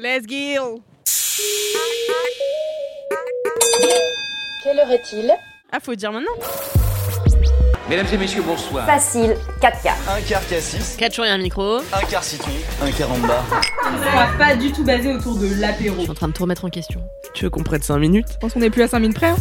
Let's go Quelle heure est-il? Ah, faut dire maintenant. Mesdames et messieurs, bonsoir. Facile, 4 quarts. Un quart cassis, 4 jours et un micro. un quart citron, un quart en bas. On va pas du tout basé autour de l'apéro. Je suis en train de tout remettre en question. Tu veux qu'on prenne 5 minutes? Je pense qu'on est plus à 5 minutes près. hein.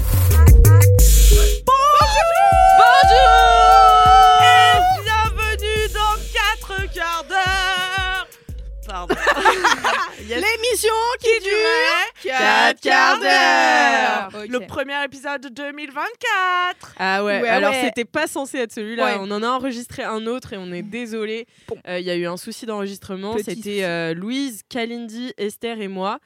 L'émission qui dure 4 quarts d'heure Ok. Le premier épisode de 2024 Ah ouais, Ouais, alors ouais. c'était pas censé être celui-là, Ouais. on en a enregistré un autre et on est désolé. Il y a eu un souci d'enregistrement, c'était euh, Louise, Kalindi, Esther et moi.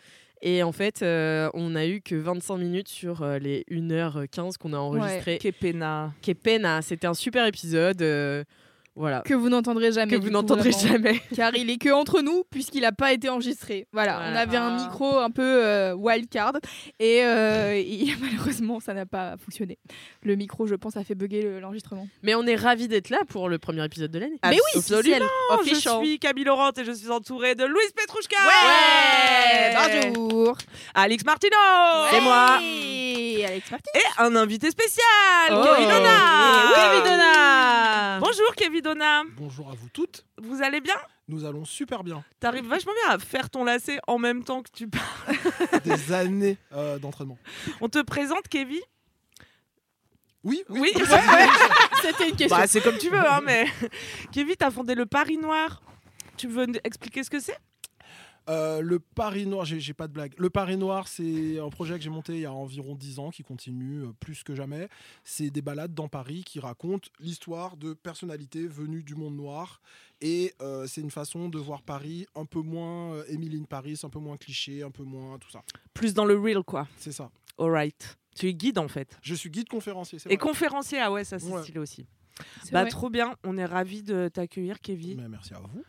Et en fait, euh, on a eu que 25 minutes sur euh, les 1h15 qu'on a enregistré. Ouais. pena. Que pena. C'était un super épisode. euh, voilà. Que vous n'entendrez jamais. Que vous n'entendrez jamais. Car il est que entre nous, puisqu'il n'a pas été enregistré. Voilà, Voilà. on avait un micro un peu euh, wildcard et, euh, et malheureusement, ça n'a pas fonctionné. Le micro, je pense, a fait bugger le- l'enregistrement. Mais on est ravis d'être là pour le premier épisode de l'année. Mais oui, Absolument. officiel. Je suis Camille Laurent et je suis entourée de Louise Petrouchka. Ouais, Bonjour Alex Martino. C'est moi. Et Alex Martin. Et un invité spécial, Oh. Kevin Donna. Oui. Kevin Donna. Bonjour Kevin Donna. Bonjour à vous toutes. Vous allez bien? Nous allons super bien. T'arrives vachement bien à faire ton lacet en même temps que tu parles. Des années euh, d'entraînement. On te présente Kevin? Oui, oui. Oui. C'était une question. Bah, c'est comme tu veux, hein, mais Kevin, t'as fondé le Paris Noir. Tu veux expliquer ce que c'est? Euh, le Paris Noir, j'ai pas de blague. Le Paris Noir, c'est un projet que j'ai monté il y a environ 10 ans qui continue euh, plus que jamais. C'est des balades dans Paris qui racontent l'histoire de personnalités venues du monde noir. Et euh, c'est une façon de voir Paris un peu moins euh, Emily in Paris, un peu moins cliché, un peu moins tout ça. Plus dans le real, quoi. C'est ça. Alright. Tu es guide en fait. Je suis guide conférencier. Et vrai. conférencier, ah ouais, ça c'est Ouais. stylé aussi. Bah vrai. trop bien, on est ravis de t'accueillir Kevin. Mais merci à vous.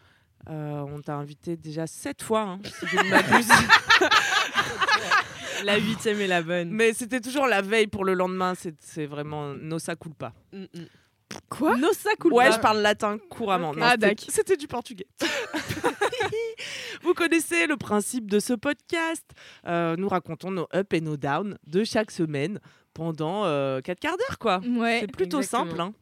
Euh, on t'a invité déjà sept fois, hein, si je ne m'abuse. la huitième est la bonne. Mais c'était toujours la veille pour le lendemain, c'est vraiment nosa culpa. Quoi? Nosa culpa Ouais, je parle latin couramment. Ok. Non, Ah, c'était- d'accord. C'était du portugais. Vous connaissez le principe de ce podcast. Euh, nous racontons nos ups et nos downs de chaque semaine pendant euh, quatre quarts d'heure, quoi. Ouais. C'est plutôt exactement. simple. Hein.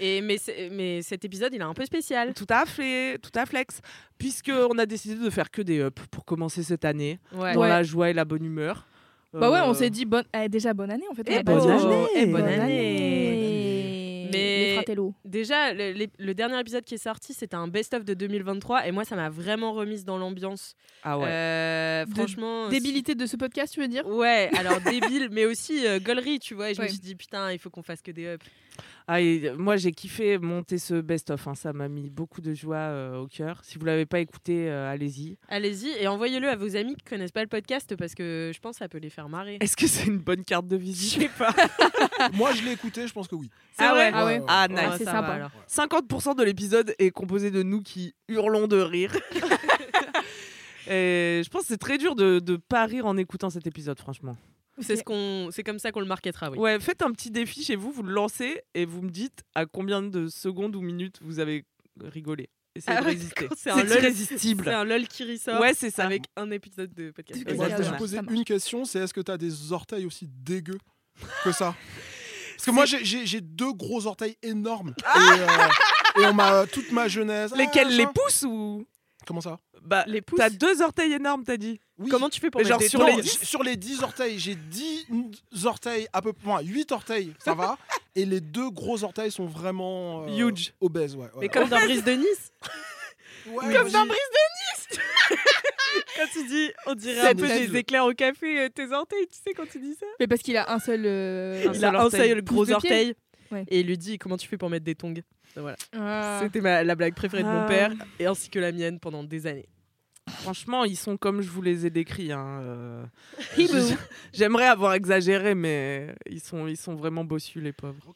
Et mais, mais cet épisode, il est un peu spécial. Tout à fait, tout à flex. Puisqu'on a décidé de faire que des ups pour commencer cette année, Ouais. dans Ouais. la joie et la bonne humeur. Bah ouais, on Euh, s'est dit bonne... eh, déjà bonne année en fait. Eh, bonne année. Eh, bonne Bonne année. Mais- Les. Déjà, le, dernier épisode qui est sorti, c'était un best-of de 2023 et moi, ça m'a vraiment remise dans l'ambiance. Ah ouais. Euh, De- franchement. Débilité de ce podcast, tu veux dire? Ouais, alors débile, mais aussi euh, gaulerie, tu vois. Et je Ouais. me suis dit, putain, il faut qu'on fasse que des ups. Ah, et, euh, moi, j'ai kiffé monter ce best-of. hein. Ça m'a mis beaucoup de joie euh, au cœur. Si vous l'avez pas écouté, euh, allez-y. Allez-y et envoyez-le à vos amis qui connaissent pas le podcast parce que je pense que ça peut les faire marrer. Est-ce que c'est une bonne carte de visite? Je sais pas. Moi, je l'ai écouté, je pense que oui. C'est Ah vrai ouais Ah ouais. Ah, ouais. nice. c'est ça sympa. va, alors. 50% de l'épisode est composé de nous qui hurlons de rire. Et je pense que c'est très dur de ne pas rire en écoutant cet épisode, franchement. C'est ce qu'on, c'est comme ça qu'on le marketera, oui. Ouais, faites un petit défi chez vous, vous le lancez et vous me dites à combien de secondes ou minutes vous avez rigolé. Essayez Ah de résister. c'est un lol- irrésistible. C'est un lol qui ressort. Ouais, c'est ça. Avec un épisode de podcast. C'est Et moi, je vais poser une question, c'est est-ce que tu as des orteils aussi dégueux que ça? Parce que moi, j'ai- deux gros orteils énormes. Et, euh, et on m'a toute ma jeunesse. ah, Lesquels Les machin. pouces ou Comment ça Bah, Les pouces. T'as deux orteils énormes, t'as dit. Oui. Comment tu fais pour Mais mettre genre des sur les j- sur les 10 orteils, j'ai 10 orteils à peu près, enfin, 8 orteils, ça va. Et les deux gros orteils sont vraiment euh, Huge. obèses, ouais. Mais comme dans Brise de Nice Ouais, comme dans vas-y. Quand tu dis, on dirait C'est un peu des éclairs au café, euh, tes orteils, tu sais quand tu dis ça? Mais parce qu'il a un seul. euh, Il a un seul gros Pouce de pied. orteil. Ouais. Et il lui dit comment tu fais pour mettre des tongs? Voilà. Ah. C'était ma- la blague préférée de mon Ah. père et ainsi que la mienne pendant des années. Franchement, ils sont comme je vous les ai décrits. hein, euh, J'aimerais avoir exagéré, mais ils sont, ils sont vraiment bossus, les pauvres.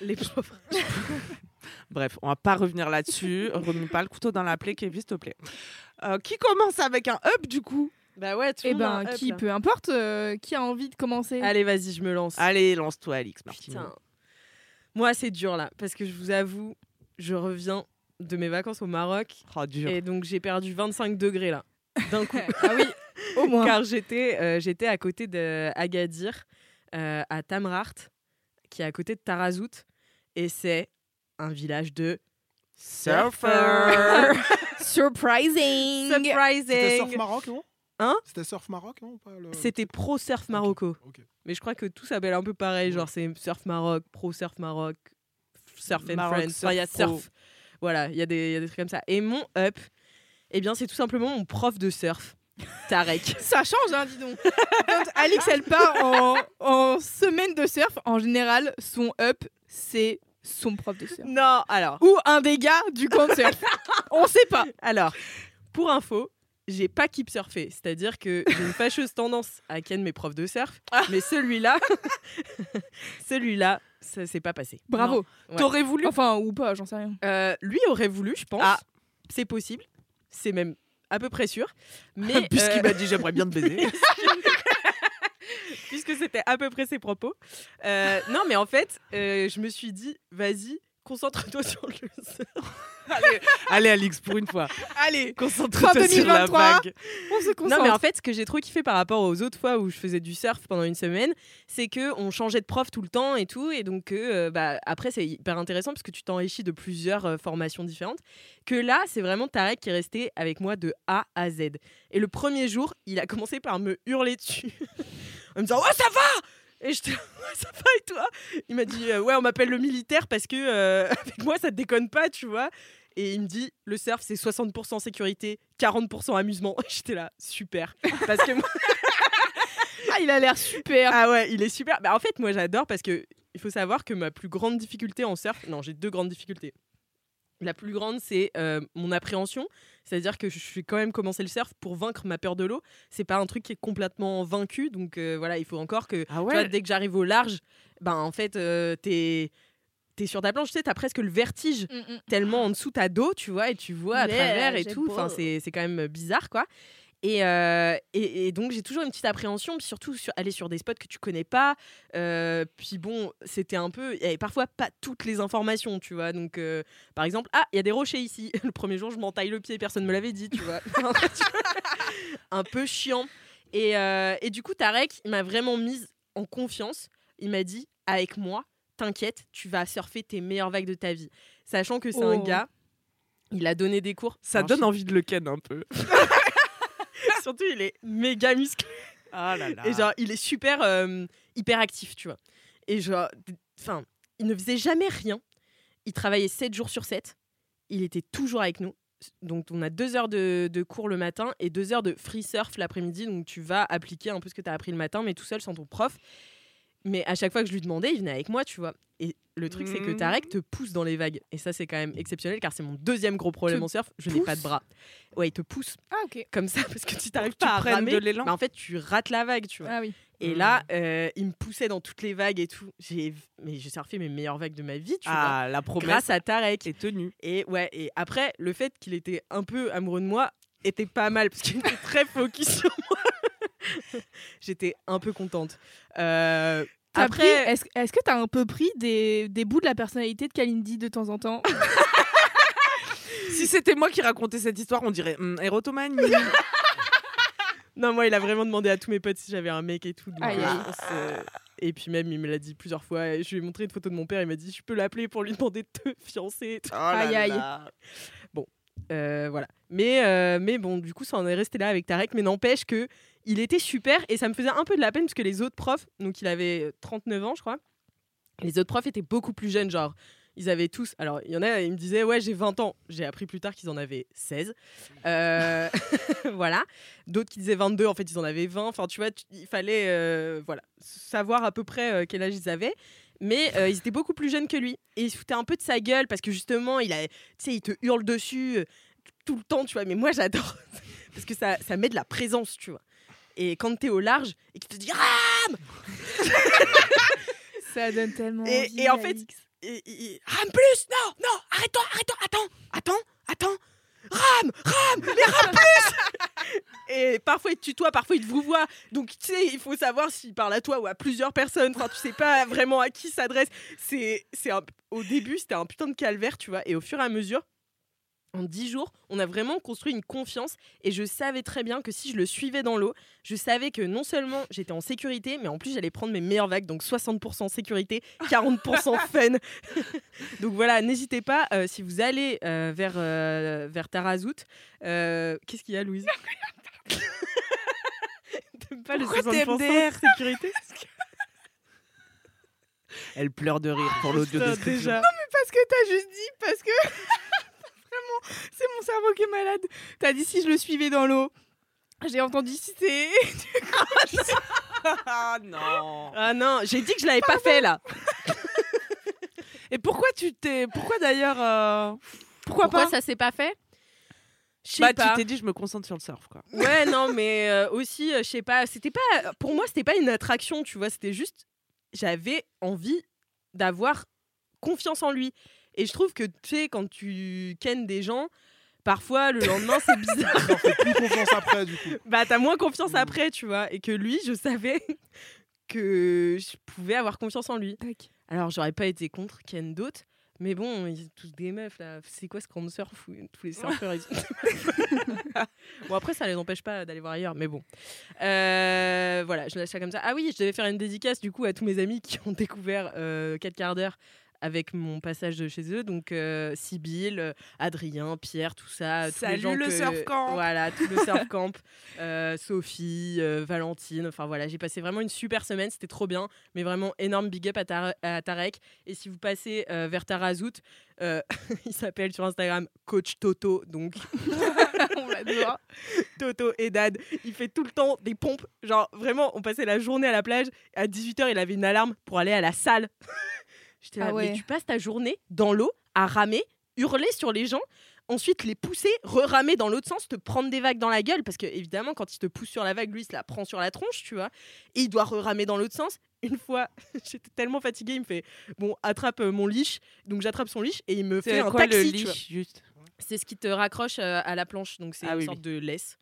Les pauvres. Bref, on va pas revenir là-dessus. Remets pas le couteau dans la plaie, Kevin, s'il te plaît. Euh, qui commence avec un up, du coup? Bah ouais, tout Eh a un ben, up, qui, là. peu importe, euh, qui a envie de commencer? Allez, vas-y, je me lance. Allez, lance-toi, Alix Martin. Putain. Moi, c'est dur là, parce que je vous avoue, je reviens de mes vacances au Maroc Oh, dur. et donc j'ai perdu 25 degrés là, d'un coup. Ah oui, au moins. Car j'étais euh, j'étais à côté d'Agadir, euh, à Tamrart, qui est à côté de Tarazout, et c'est un village de surfers. Surprising C'était Surprising. Surf Maroc, non? Hein? C'était Surf Maroc, non? Le- C'était Pro Surf Marocco. Ok. Mais je crois que tout s'appelle un peu pareil, genre c'est Surf Maroc, Pro Surf Maroc, Surf and Maroc Friends, enfin il y a Surf. Surf. Voilà, il y, a des il y a des trucs comme ça. Et mon up, eh bien c'est tout simplement mon prof de surf, Tarek. Ça change, hein, dis donc. Quand Alix, elle part en, en semaine de surf, en général, son up, c'est son prof de surf. non, alors, Ou un des gars du camp de surf. On sait pas. alors, pour info, j'ai pas keep surfé, c'est-à-dire que j'ai une fâcheuse tendance à ken mes profs de surf, mais celui-là, celui-là, ça s'est pas passé. Bravo. Ouais. T'aurais voulu Enfin, ou pas, j'en sais rien. Euh, lui aurait voulu, je pense. Ah. C'est possible. C'est même à peu près sûr. Mais Puisqu'il euh, m'a dit j'aimerais bien te baiser. puisque c'était à peu près ses propos. Euh, non, mais en fait, euh, je me suis dit, vas-y, concentre-toi sur le surf. allez, allez, Alix, pour une fois. Allez, Concentre-toi sur la 2023. vague. on se concentre. Non, mais en fait, ce que j'ai trop kiffé par rapport aux autres fois où je faisais du surf pendant une semaine, c'est que on changeait de prof tout le temps et tout, et donc euh, bah, après c'est hyper intéressant parce que tu t'enrichis de plusieurs euh, formations différentes. Que là, c'est vraiment Tarek qui est resté avec moi de A à Z. Et le premier jour, il a commencé par me hurler dessus, en me disant ouais ça va. Et je ouais, ça va et toi? Il m'a dit euh, ouais on m'appelle le militaire parce que euh, avec moi ça te déconne pas tu vois. Et il me dit le surf c'est 60% sécurité, 40% amusement. J'étais là super parce que moi, Ah, il a l'air super. ah ouais, il est super. Bah, en fait, moi, j'adore parce que il faut savoir que ma plus grande difficulté en surf, non, j'ai deux grandes difficultés. La plus grande, c'est euh, mon appréhension, c'est-à-dire que je suis quand même commencé le surf pour vaincre ma peur de l'eau. C'est pas un truc qui est complètement vaincu, donc euh, voilà, il faut encore que Ah tu ouais vois, dès que j'arrive au large, ben en fait, euh, t'es es sur ta planche, tu sais, t'as presque le vertige Mm, mm. tellement en dessous t'as d'eau, tu vois, et tu vois à Mais, travers et tout. Enfin, beau. c'est c'est quand même bizarre, quoi. Et, euh, et, et donc j'ai toujours une petite appréhension, puis surtout sur, aller sur des spots que tu connais pas. Euh, puis bon, c'était un peu, il y avait parfois pas toutes les informations, tu vois. Donc euh, par exemple, ah, il y a des rochers ici. Le premier jour, je m'entaille le pied, personne me l'avait dit, tu vois. un peu chiant. Et, et du coup, Tarek, il m'a vraiment mise en confiance. Il m'a dit, avec moi, t'inquiète, tu vas surfer tes meilleures vagues de ta vie. Sachant que c'est un Oh. gars, il a donné des cours. Ça Alors, donne je- envie de le ken un peu. Surtout, il est méga musclé. Ah là là. Et genre, il est super euh, hyper actif, tu vois. Et genre, enfin, il ne faisait jamais rien. Il travaillait 7 jours sur 7. Il était toujours avec nous. Donc, on a deux heures de, de cours le matin et deux heures de free surf l'après-midi. Donc, tu vas appliquer un peu ce que tu as appris le matin, mais tout seul sans ton prof. Mais à chaque fois que je lui demandais, il venait avec moi, tu vois. Et le truc, c'est que Mhm. Tarek te pousse dans les vagues. Et ça, c'est quand même exceptionnel car c'est mon deuxième gros problème Te en surf. Je n'ai pas de bras. Ouais, il te pousse Ah, ok. comme ça parce que tu t'arrives pas à ramer. de l'élan. mais en fait, tu rates la vague, tu vois. Ah oui. Et Mm. là, euh, il me poussait dans toutes les vagues et tout. J'ai, mais j'ai surfé mes meilleures vagues de ma vie, tu vois. Ah, la promesse Grâce à Tarek. est tenue. Et ouais. Et après, le fait qu'il était un peu amoureux de moi était pas mal parce qu'il était très focus sur moi. J'étais un peu contente. Euh, après, pris- Est-ce que t'as un peu pris des, des bouts de la personnalité de Kalindi de temps en temps Si c'était moi qui racontais cette histoire, on dirait hum, érotomanie. non, moi, il a vraiment demandé à tous mes potes si j'avais un mec et tout. donc, Aïe, euh, aïe. euh, Et puis même, il me l'a dit plusieurs fois. Et je lui ai montré une photo de mon père. Il m'a dit, je peux l'appeler pour lui demander de te fiancer. Oh là Aïe, aïe. là. Euh, voilà. Mais, euh, mais bon, du coup, ça en est resté là avec Tarek. Mais n'empêche que il était super et ça me faisait un peu de la peine parce que les autres profs, donc il avait 39 ans, je crois, les autres profs étaient beaucoup plus jeunes, genre. Ils avaient tous. Alors, il y en a, ils me disaient, ouais, j'ai 20 ans. J'ai appris plus tard qu'ils en avaient 16. Euh, voilà. D'autres qui disaient 22, en fait, ils en avaient 20. Enfin, tu vois, il fallait euh, voilà, savoir à peu près euh, quel âge ils avaient. mais ils étaient beaucoup plus jeunes que lui. Et ils se foutaient un peu de sa gueule parce que justement, il, a, il te hurle dessus tout le temps, tu vois. Mais moi, j'adore parce que ça, ça met de la présence, tu vois. Et quand t'es au large et qu'il te dit Ram Ça donne tellement. Et, envie, et en fait, Alix. et- et- Ram plus Non, non, arrête-toi, arrête-toi, attends, attends, attends. Ram, Ram, mais Ram plus Et parfois il te tutoie, parfois il te vous voit. Donc tu sais, il faut savoir s'il parle à toi ou à plusieurs personnes. Enfin, tu sais pas vraiment à qui il s'adresse. C'est, c'est un- au début, c'était un putain de calvaire, tu vois. Et au fur et à mesure, en dix jours, on a vraiment construit une confiance et je savais très bien que si je le suivais dans l'eau, je savais que non seulement j'étais en sécurité, mais en plus j'allais prendre mes meilleures vagues, donc 60% sécurité, 40% fun. donc voilà, n'hésitez pas, euh, si vous allez euh, vers, euh, vers Tarazout, euh, qu'est-ce qu'il y a Louise? T'aimes pas le Pourquoi 60% t'es MDR sécurité? Elle pleure de rire pour l'audio Putain, description. déjà. Parce que t'as juste dit, parce que c'est mon cerveau qui est malade. T'as dit si je le suivais dans l'eau. J'ai entendu si c'est. Ah non. Ah non, j'ai dit que je l'avais pas fait là. Et pourquoi tu t'es. Pourquoi d'ailleurs. euh, Pourquoi, Pourquoi pas ça s'est pas fait? Je sais Bah, pas. tu t'es dit, je me concentre sur le surf, quoi. Ouais, non, mais euh, aussi, euh, je sais pas, c'était pas. Pour moi, c'était pas une attraction, tu vois, c'était juste. J'avais envie d'avoir confiance en lui. Et je trouve que, tu sais, quand tu kennes des gens, parfois le lendemain, c'est bizarre. T'en fais plus confiance après, du coup. bah, t'as moins confiance après, tu vois. Et que lui, je savais que je pouvais avoir confiance en lui. Alors, j'aurais pas été contre Ken d'autres. Mais bon, ils sont tous des meufs là. C'est quoi ce grand surf où tous les surfeurs ils sont... Bon, après, ça les empêche pas d'aller voir ailleurs, mais bon. Euh, voilà, je laisse ça comme ça. Ah oui, je devais faire une dédicace du coup à tous mes amis qui ont découvert euh, 4 quarts d'heure avec mon passage de chez eux. Donc, euh, Sybille, euh, Adrien, Pierre, tout ça. tous les Salut gens le que- surf camp. Voilà, tout le surf camp. Euh, Sophie, euh, Valentine. Enfin voilà, j'ai passé vraiment une super semaine. C'était trop bien. Mais vraiment, énorme big up à, Tar- à Tarek. Et si vous passez vers Tarazout, il s'appelle sur Instagram Coach Toto. Donc, On l'adore. Toto et Dad, il fait tout le temps des pompes. Genre, vraiment, on passait la journée à la plage. À 18h, il avait une alarme pour aller à la salle. J'étais là, Ah ouais. mais tu passes ta journée dans l'eau à ramer, hurler sur les gens, ensuite les pousser, re-ramer dans l'autre sens, te prendre des vagues dans la gueule. Parce que, évidemment, quand il te pousse sur la vague, lui, il se la prend sur la tronche, tu vois. Et il doit re-ramer dans l'autre sens. Une fois, j'étais tellement fatiguée, il me fait Bon, attrape euh, mon leash. Donc, j'attrape son leash et il me fait un quoi taxi. le tu vois. leash, juste? C'est ce qui te raccroche euh, à la planche, donc c'est Ah une oui, sorte oui. de laisse.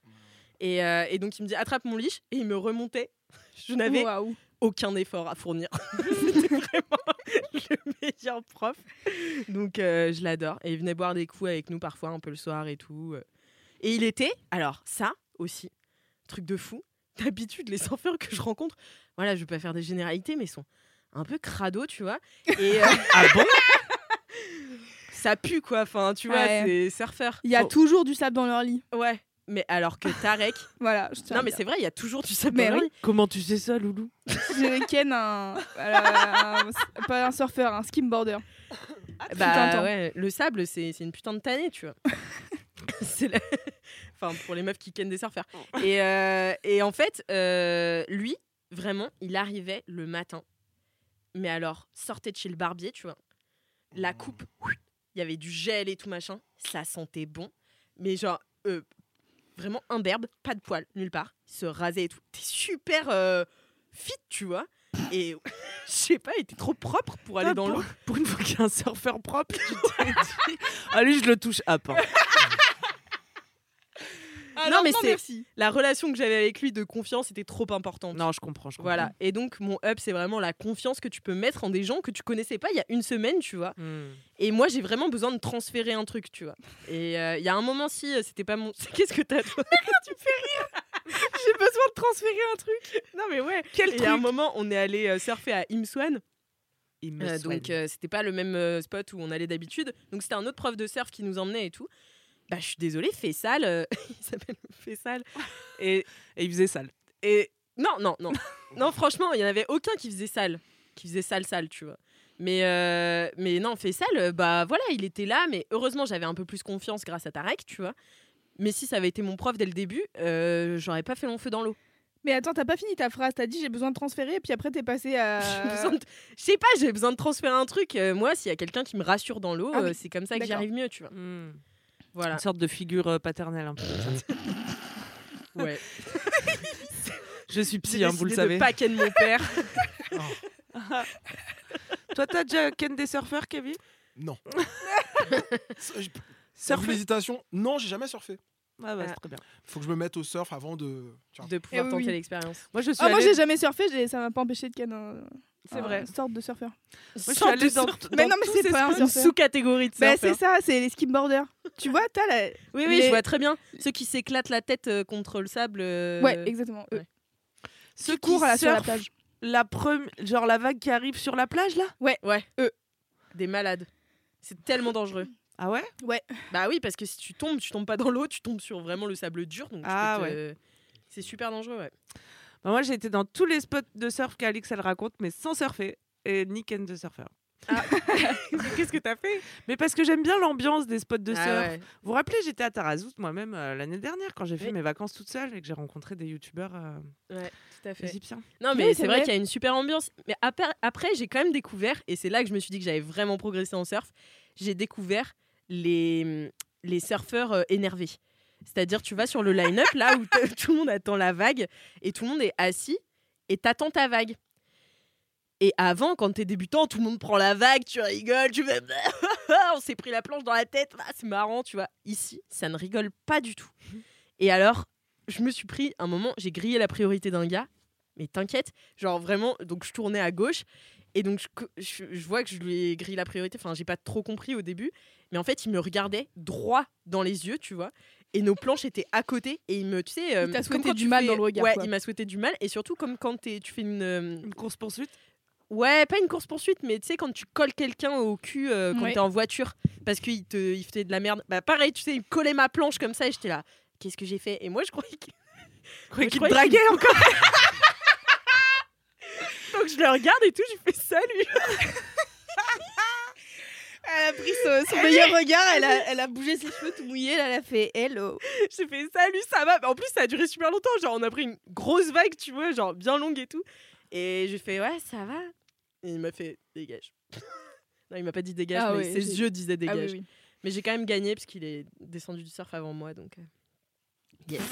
Et, euh, et donc il me dit attrape mon leash et il me remontait. Je n'avais aucun effort à fournir. C'était vraiment le meilleur prof. Donc euh, je l'adore. Et il venait boire des coups avec nous parfois un peu le soir et tout. Et il était, alors ça aussi, truc de fou. D'habitude les surfeurs que je rencontre, voilà, je vais pas faire des généralités, mais ils sont un peu crado, tu vois. Et euh, Ah bon? Ça pue quoi. Enfin, tu vois, Ouais. c'est surfeur. Il y a toujours du sable dans leur lit. Ouais. Mais alors que Tarek. Voilà, je non, mais c'est vrai, il y a toujours du sable Mais dans leur oui. Comment tu sais ça, Loulou J'ai ken un, un- Pas un surfeur, un skimboarder. Bah un temps. ouais, le sable, c'est c'est une putain de tannée, tu vois. c'est la- Enfin, pour les meufs qui kennent des surfeurs. Et, euh, et en fait, euh, lui, vraiment, il arrivait le matin. Mais alors, sortait de chez le barbier, tu vois. La coupe, il y avait du gel et tout machin. Ça sentait bon. Mais genre, euh, vraiment imberbe, pas de poils, nulle part. Il se rasait et tout. T'es super euh, fit, tu vois. Et je sais pas, il était trop propre pour aller Ah, dans pour- l'eau. Pour une fois qu'il y a un surfeur propre, tu t'es dit. Ah, lui, je le touche à non, mais c'est la relation que j'avais avec lui de confiance était trop importante. Non, je comprends, je comprends. Voilà. Et donc, mon up, c'est vraiment la confiance que tu peux mettre en des gens que tu connaissais pas il y a une semaine, tu vois. Hmm. Et moi, j'ai vraiment besoin de transférer un truc, tu vois. Et euh, il y a un moment, si euh, c'était pas mon. Qu'est-ce que t'as, toi? J'ai besoin de transférer un truc. Non, mais ouais. Quel Et il y a un truc? moment, on est allé euh, surfer à Imswan. Me Euh, donc, euh, c'était pas le même euh, spot où on allait d'habitude. Donc, c'était un autre prof de surf qui nous emmenait et tout. Bah, je suis désolée, Fessal, euh, il s'appelle Fessal. Et Et il faisait sale. Et non, non, non. non, franchement, il y en avait aucun qui faisait sale. Qui faisait sale, sale, tu vois. Mais, euh, mais non, fait sale, euh, bah voilà, il était là. Mais heureusement, j'avais un peu plus confiance grâce à Tarek, tu vois. Mais si ça avait été mon prof dès le début, euh, j'aurais pas fait long feu dans l'eau. Mais attends, t'as pas fini ta phrase. T'as dit j'ai besoin de transférer, puis après t'es passé à. Besoin de- Je sais pas, j'ai besoin de transférer un truc. Euh, moi, s'il y a quelqu'un qui me rassure dans l'eau, Ah euh, c'est comme ça que j'y arrive mieux, tu vois. Hmm. Voilà. Une sorte de figure euh, paternelle un peu. Ouais. Je suis psy, hein, vous le savez. de pas ken mon père. Toi, t'as déjà ken des surfeurs, Kevin? Non. Ça, je- Surfer L'hésitation, non, j'ai jamais surfé. Ah bah, Ah. c'est très bien. Faut que je me mette au surf avant de. tu vois. de pouvoir oui, tenter oui. l'expérience. Moi, je suis Ah, moi allée- j'ai jamais surfé, ça m'a pas empêché de ken un, C'est vrai. une sorte de surfeur. Moi, je suis Sorte allée de dans, surf- dans Mais non, mais c'est ces pas. Une surfeur. sous-catégorie de Bah, surfeurs. c'est ça, c'est les skimboarders. tu vois, t'as la. Oui, oui, les- je vois très bien. Ceux qui s'éclatent la tête euh, contre le sable. euh, Ouais, exactement. ouais. Ceux Qui courent qui là, sur la plage. la premi- genre la vague qui arrive sur la plage là? Ouais, Eux. Des malades. C'est tellement dangereux. Ah ouais? Bah oui, parce que si tu tombes, tu tombes pas dans l'eau, tu tombes sur vraiment le sable dur. Donc tu Ah peux te- C'est super dangereux, ouais. Bah, Moi j'ai été dans tous les spots de surf qu'Alix elle raconte mais sans surfer et ni ken de surfeur. Qu'est-ce que t'as fait? Mais parce que j'aime bien l'ambiance des spots de Ah surf. ouais. Vous vous rappelez, j'étais à Tarazout moi-même euh, l'année dernière quand j'ai fait Oui. mes vacances toute seule et que j'ai rencontré des youtubeurs euh, Ouais, tout à fait. égyptiens. Non, mais c'est c'est vrai vrai. qu'il y a une super ambiance. Mais après, après j'ai quand même découvert, et c'est là que je me suis dit que j'avais vraiment progressé en surf, j'ai découvert les, les surfeurs euh, énervés. C'est-à-dire, tu vas sur le line-up, là où tout le monde attend la vague, et tout le monde est assis, et t'attends ta vague. Et avant, quand t'es débutant, tout le monde prend la vague, tu rigoles, tu fais on s'est pris la planche dans la tête, ah, c'est marrant, tu vois. Ici, ça ne rigole pas du tout. Et alors, je me suis pris un moment, j'ai grillé la priorité d'un gars, mais t'inquiète, genre vraiment, donc je tournais à gauche et donc je, je- je vois que je lui ai grillé la priorité, enfin j'ai pas trop compris au début, mais en fait il me regardait droit dans les yeux, tu vois, et nos planches étaient à côté et il me, tu sais, euh, Il t'a comme souhaité quand du tu mal fais- dans le regard, Ouais, quoi. il m'a souhaité du mal et surtout comme quand t'es- tu fais une, euh, Une course poursuite Ouais, pas une course poursuite, mais tu sais, quand tu colles quelqu'un au cul euh, quand Ouais. t'es en voiture parce qu'il te il fait de la merde. Bah, pareil, tu sais, il me collait ma planche comme ça et j'étais là. Qu'est-ce que j'ai fait? Et moi, je croyais qu'il Croyais je qu'il croyais te draguait qu'il- encore Donc je le regarde et tout, je fais salut. Elle a pris son, son meilleur regard, elle a, elle a bougé ses cheveux tout mouillés, là, elle a fait hello. J'ai fait salut, ça va? En plus, ça a duré super longtemps. Genre, on a pris une grosse vague, tu vois, genre bien longue et tout. Et j'ai fait ouais, ça va. Et il m'a fait dégage. non, il m'a pas dit dégage, Ah mais ses yeux disaient Ah dégage. oui, oui. Mais j'ai quand même gagné parce qu'il est descendu du surf avant moi, donc euh, yes.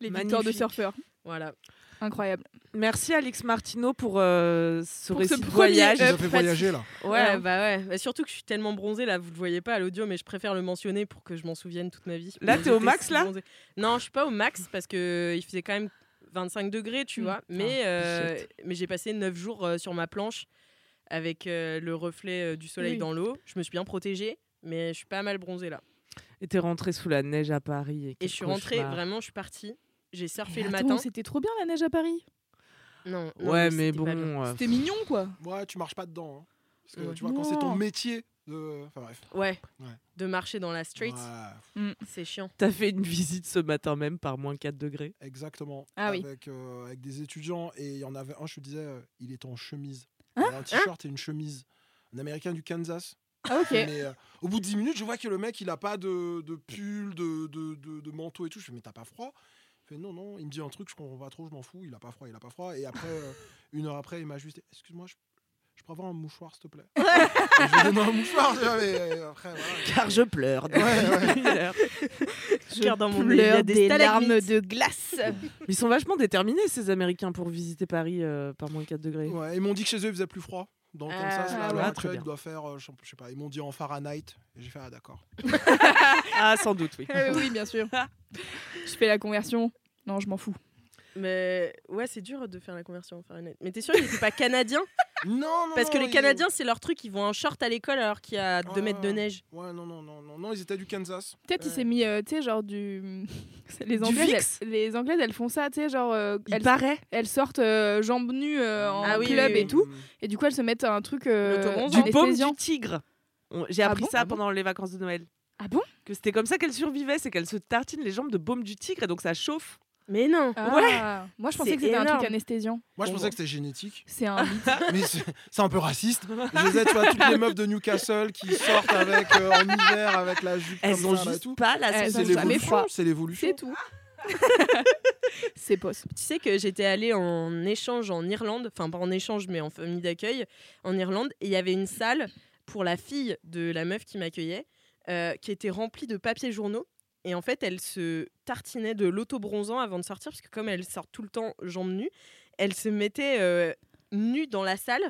Les victoires de surfeurs. Voilà. Incroyable. Merci Alix Martineau pour euh, ce Pour récit ce de voyage. Ça fait voyager là. Ouais, bah ouais. Bah, surtout que je suis tellement bronzée là, vous le voyez pas à l'audio, mais je préfère le mentionner pour que je m'en souvienne toute ma vie. Là, Mais t'es au max, si là bronzée. Non, je suis pas au max parce que il faisait quand même 25 degrés, tu Mm. vois. Mais, Ah, euh, shit. mais j'ai passé 9 jours euh, sur ma planche avec euh, le reflet euh, du soleil Oui. dans l'eau. Je me suis bien protégée, mais je suis pas mal bronzée là. Et t'es rentrée sous la neige à Paris. Et, Et je suis rentrée, vraiment, je suis partie. J'ai surfé le matin. C'était trop bien la neige à Paris. Non, non, Ouais, mais bon. euh, C'était mignon, quoi. Ouais, tu marches pas dedans. hein. Parce que Ouais. tu vois, quand c'est ton métier de. Enfin bref. Ouais. Ouais. De marcher dans la street, Ouais, c'est chiant. T'as fait une visite ce matin même par moins 4 degrés. exactement. Ah oui. avec, euh, avec des étudiants. Et il y en avait un, je te disais, euh, il était en chemise. Hein un t-shirt et une chemise. Un américain du Kansas. Ah, ok. Mais euh, au bout de 10 minutes, je vois que le mec, il a pas de, de pull, de, de, de- de manteau et tout. Je fais, mais t'as pas froid? Fait, non, non. Il me dit un truc, je comprends pas trop, je m'en fous. Il a pas froid, il a pas froid. Et après, euh, une heure après, il m'a juste dit, excuse-moi, je, je peux avoir un mouchoir, s'il te plaît? Je lui donne un mouchoir, mais euh, après, voilà. Car je pleure. Ouais, ouais. Une heure. Je regarde dans mon nez, il y a Pleure des, des larmes de glace. Ils sont vachement déterminés, ces Américains, pour visiter Paris euh, par moins 4 degrés. Ouais, ils m'ont dit que chez eux, il faisait plus froid. Dans le Ah, Kansas, là, ah il doit faire, euh, je sais pas, ils m'ont dit en Fahrenheit. Et j'ai fait, ah d'accord. Ah, sans doute, oui. Oui, bien sûr. Je fais la conversion. Non, je m'en fous. Mais ouais, c'est dur de faire la conversion en Fahrenheit. Mais t'es sûr qu'il était pas canadien Non, non, Parce que non, les Canadiens, c'est leur truc, ils vont en short à l'école alors qu'il y a 2 Ah. mètres de neige. Ouais, non, non, non, non, non, ils étaient du Kansas. Peut-être il Ouais. s'est mis, euh, tu sais, genre du. Les Anglaises, elles, les Anglaises, elles font ça, tu sais, genre. euh, Il elles, paraît. elles sortent euh, jambes nues euh, en Ah oui, club oui, et oui. tout. Et du coup, elles se mettent un truc. Euh. Du baume anesthésiant. du tigre. J'ai Ah appris bon ça Ah bon pendant les vacances de Noël. Ah bon? Que c'était comme ça qu'elles survivaient, c'est qu'elles se tartinent les jambes de baume du tigre et donc ça chauffe. Mais non Ah, Moi, je pensais que c'était un énorme. truc anesthésiant. Moi, je pensais que c'était génétique. C'est un mythe. Mais c'est un peu raciste. Je disais, tu vois, toutes les meufs de Newcastle qui sortent avec, euh, en hiver avec la jupe Elles comme ont ça, là, juste tout. pas la C'est l'évolution. C'est l'évolution. C'est tout. C'est poste. Tu sais que j'étais allée en échange en Irlande, enfin pas en échange mais en famille d'accueil en Irlande, et il y avait une salle pour la fille de la meuf qui m'accueillait euh, qui était remplie de papiers journaux. Et en fait, elle se tartinait de l'auto-bronzant avant de sortir, parce que comme elle sort tout le temps jambes nues, elle se mettait euh, nue dans la salle.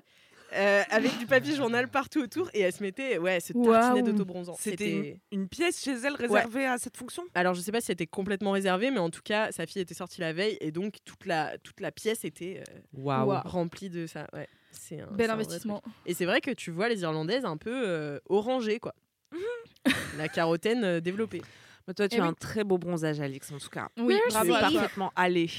euh, avec du papier journal partout autour et elle se mettait ouais elle se tartinait Waouh. d'auto-bronzant C'était une, une pièce chez elle réservée à cette fonction? Alors je sais pas si c'était complètement réservé mais en tout cas sa fille était sortie la veille et donc toute la toute la pièce était euh, Waouh. Waouh. remplie de ça ouais c'est un, Bel c'est un vrai investissement. truc. et c'est vrai que tu vois les irlandaises un peu euh, orangées quoi la carotène euh, développée Mais toi, tu Eh as oui. un très beau bronzage, Alix, en tout cas. Oui, Tu bravo es parfaitement allé.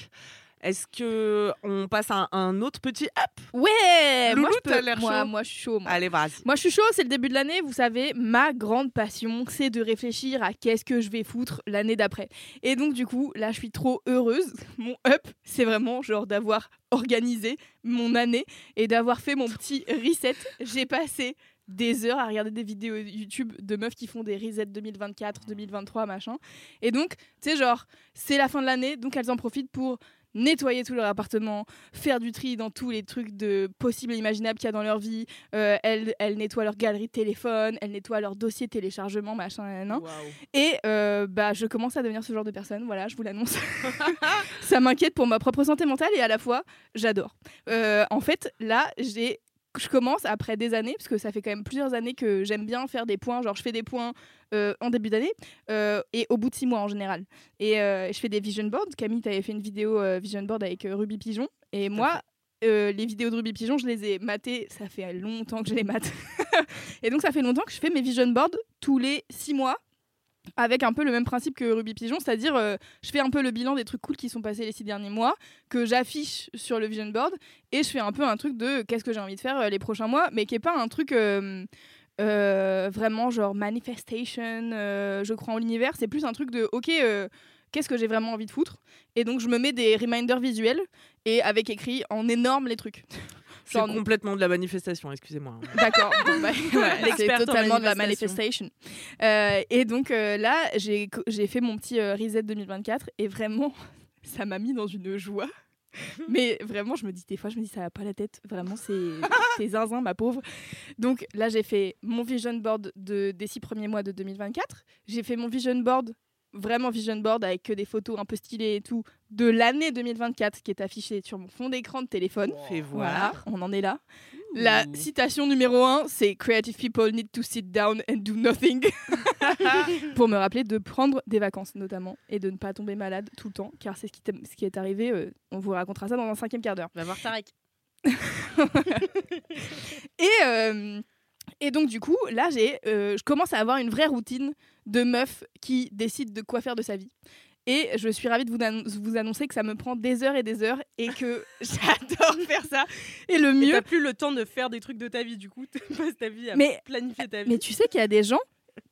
Est-ce que on passe à un, autre petit up? Ouais, Loulou, moi je peux. l'air Moi, chaud? moi je suis chaud. moi. Allez, vas-y. Moi, je suis chaud, c'est le début de l'année. Vous savez, ma grande passion, c'est de réfléchir à qu'est-ce que je vais foutre l'année d'après. Et donc, du coup, là, je suis trop heureuse. Mon up, c'est vraiment genre d'avoir organisé mon année et d'avoir fait mon petit reset. J'ai passé des heures à regarder des vidéos YouTube de meufs qui font des resets 2024, 2023, machin. Et donc, tu sais, genre, c'est la fin de l'année, donc elles en profitent pour nettoyer tout leur appartement, faire du tri dans tous les trucs de possibles et imaginables qu'il y a dans leur vie. Euh, elles, elles nettoient leur galerie de téléphone, elles nettoient leur dossier téléchargement, machin, nan, nan. Et euh, bah, je commence à devenir ce genre de personne, voilà, je vous l'annonce. Ça m'inquiète pour ma propre santé mentale et à la fois, j'adore. Euh, en fait, là, j'ai je commence après des années, parce que ça fait quand même plusieurs années que j'aime bien faire des points, genre je fais des points euh, en début d'année euh, et au bout de six mois en général. Et euh, je fais des vision boards. Camille, tu avais fait une vidéo vision board avec Ruby Pigeon. Et moi, les vidéos de Ruby Pigeon, je les ai matées, ça fait longtemps que je les mate. et donc ça fait longtemps que je fais mes vision boards tous les six mois avec un peu le même principe que Ruby Pigeon, c'est-à-dire euh, je fais un peu le bilan des trucs cool qui sont passés les six derniers mois, que j'affiche sur le vision board, et je fais un peu un truc de qu'est-ce que j'ai envie de faire euh, les prochains mois, mais qui est pas un truc euh, vraiment genre manifestation, je crois en l'univers, c'est plus un truc de ok, qu'est-ce que j'ai vraiment envie de foutre, et donc je me mets des reminders visuels et avec écrit en énorme les trucs. C'est complètement de la manifestation, excusez-moi. D'accord. Bon, bah, c'est totalement de la manifestation. Euh, et donc euh, là, j'ai fait mon petit euh, reset 2024 et vraiment, ça m'a mis dans une joie. Mais vraiment, je me dis des fois, je me dis ça va pas la tête. Vraiment, c'est c'est zinzin, ma pauvre. Donc là, j'ai fait mon vision board de, des six premiers mois de 2024. J'ai fait mon vision board, vraiment vision board avec que des photos un peu stylées et tout, de l'année 2024 qui est affichée sur mon fond d'écran de téléphone. Fais Voilà, voir. on en est là. La citation numéro un, c'est Creative people need to sit down and do nothing. Pour me rappeler de prendre des vacances, notamment, et de ne pas tomber malade tout le temps, car c'est ce qui, t'est- ce qui est arrivé. euh, on vous racontera ça dans un cinquième quart d'heure. va voir Tarek Et, euh, et donc, du coup, là, j'ai, euh, je commence à avoir une vraie routine de meuf qui décide de quoi faire de sa vie. Et je suis ravie de vous, annon- vous annoncer que ça me prend des heures et des heures et que j'adore faire ça. Et le mieux, t'as plus le temps de faire des trucs de ta vie, du coup, tu passes ta vie à Mais- planifier ta vie. Mais tu sais qu'il y a des gens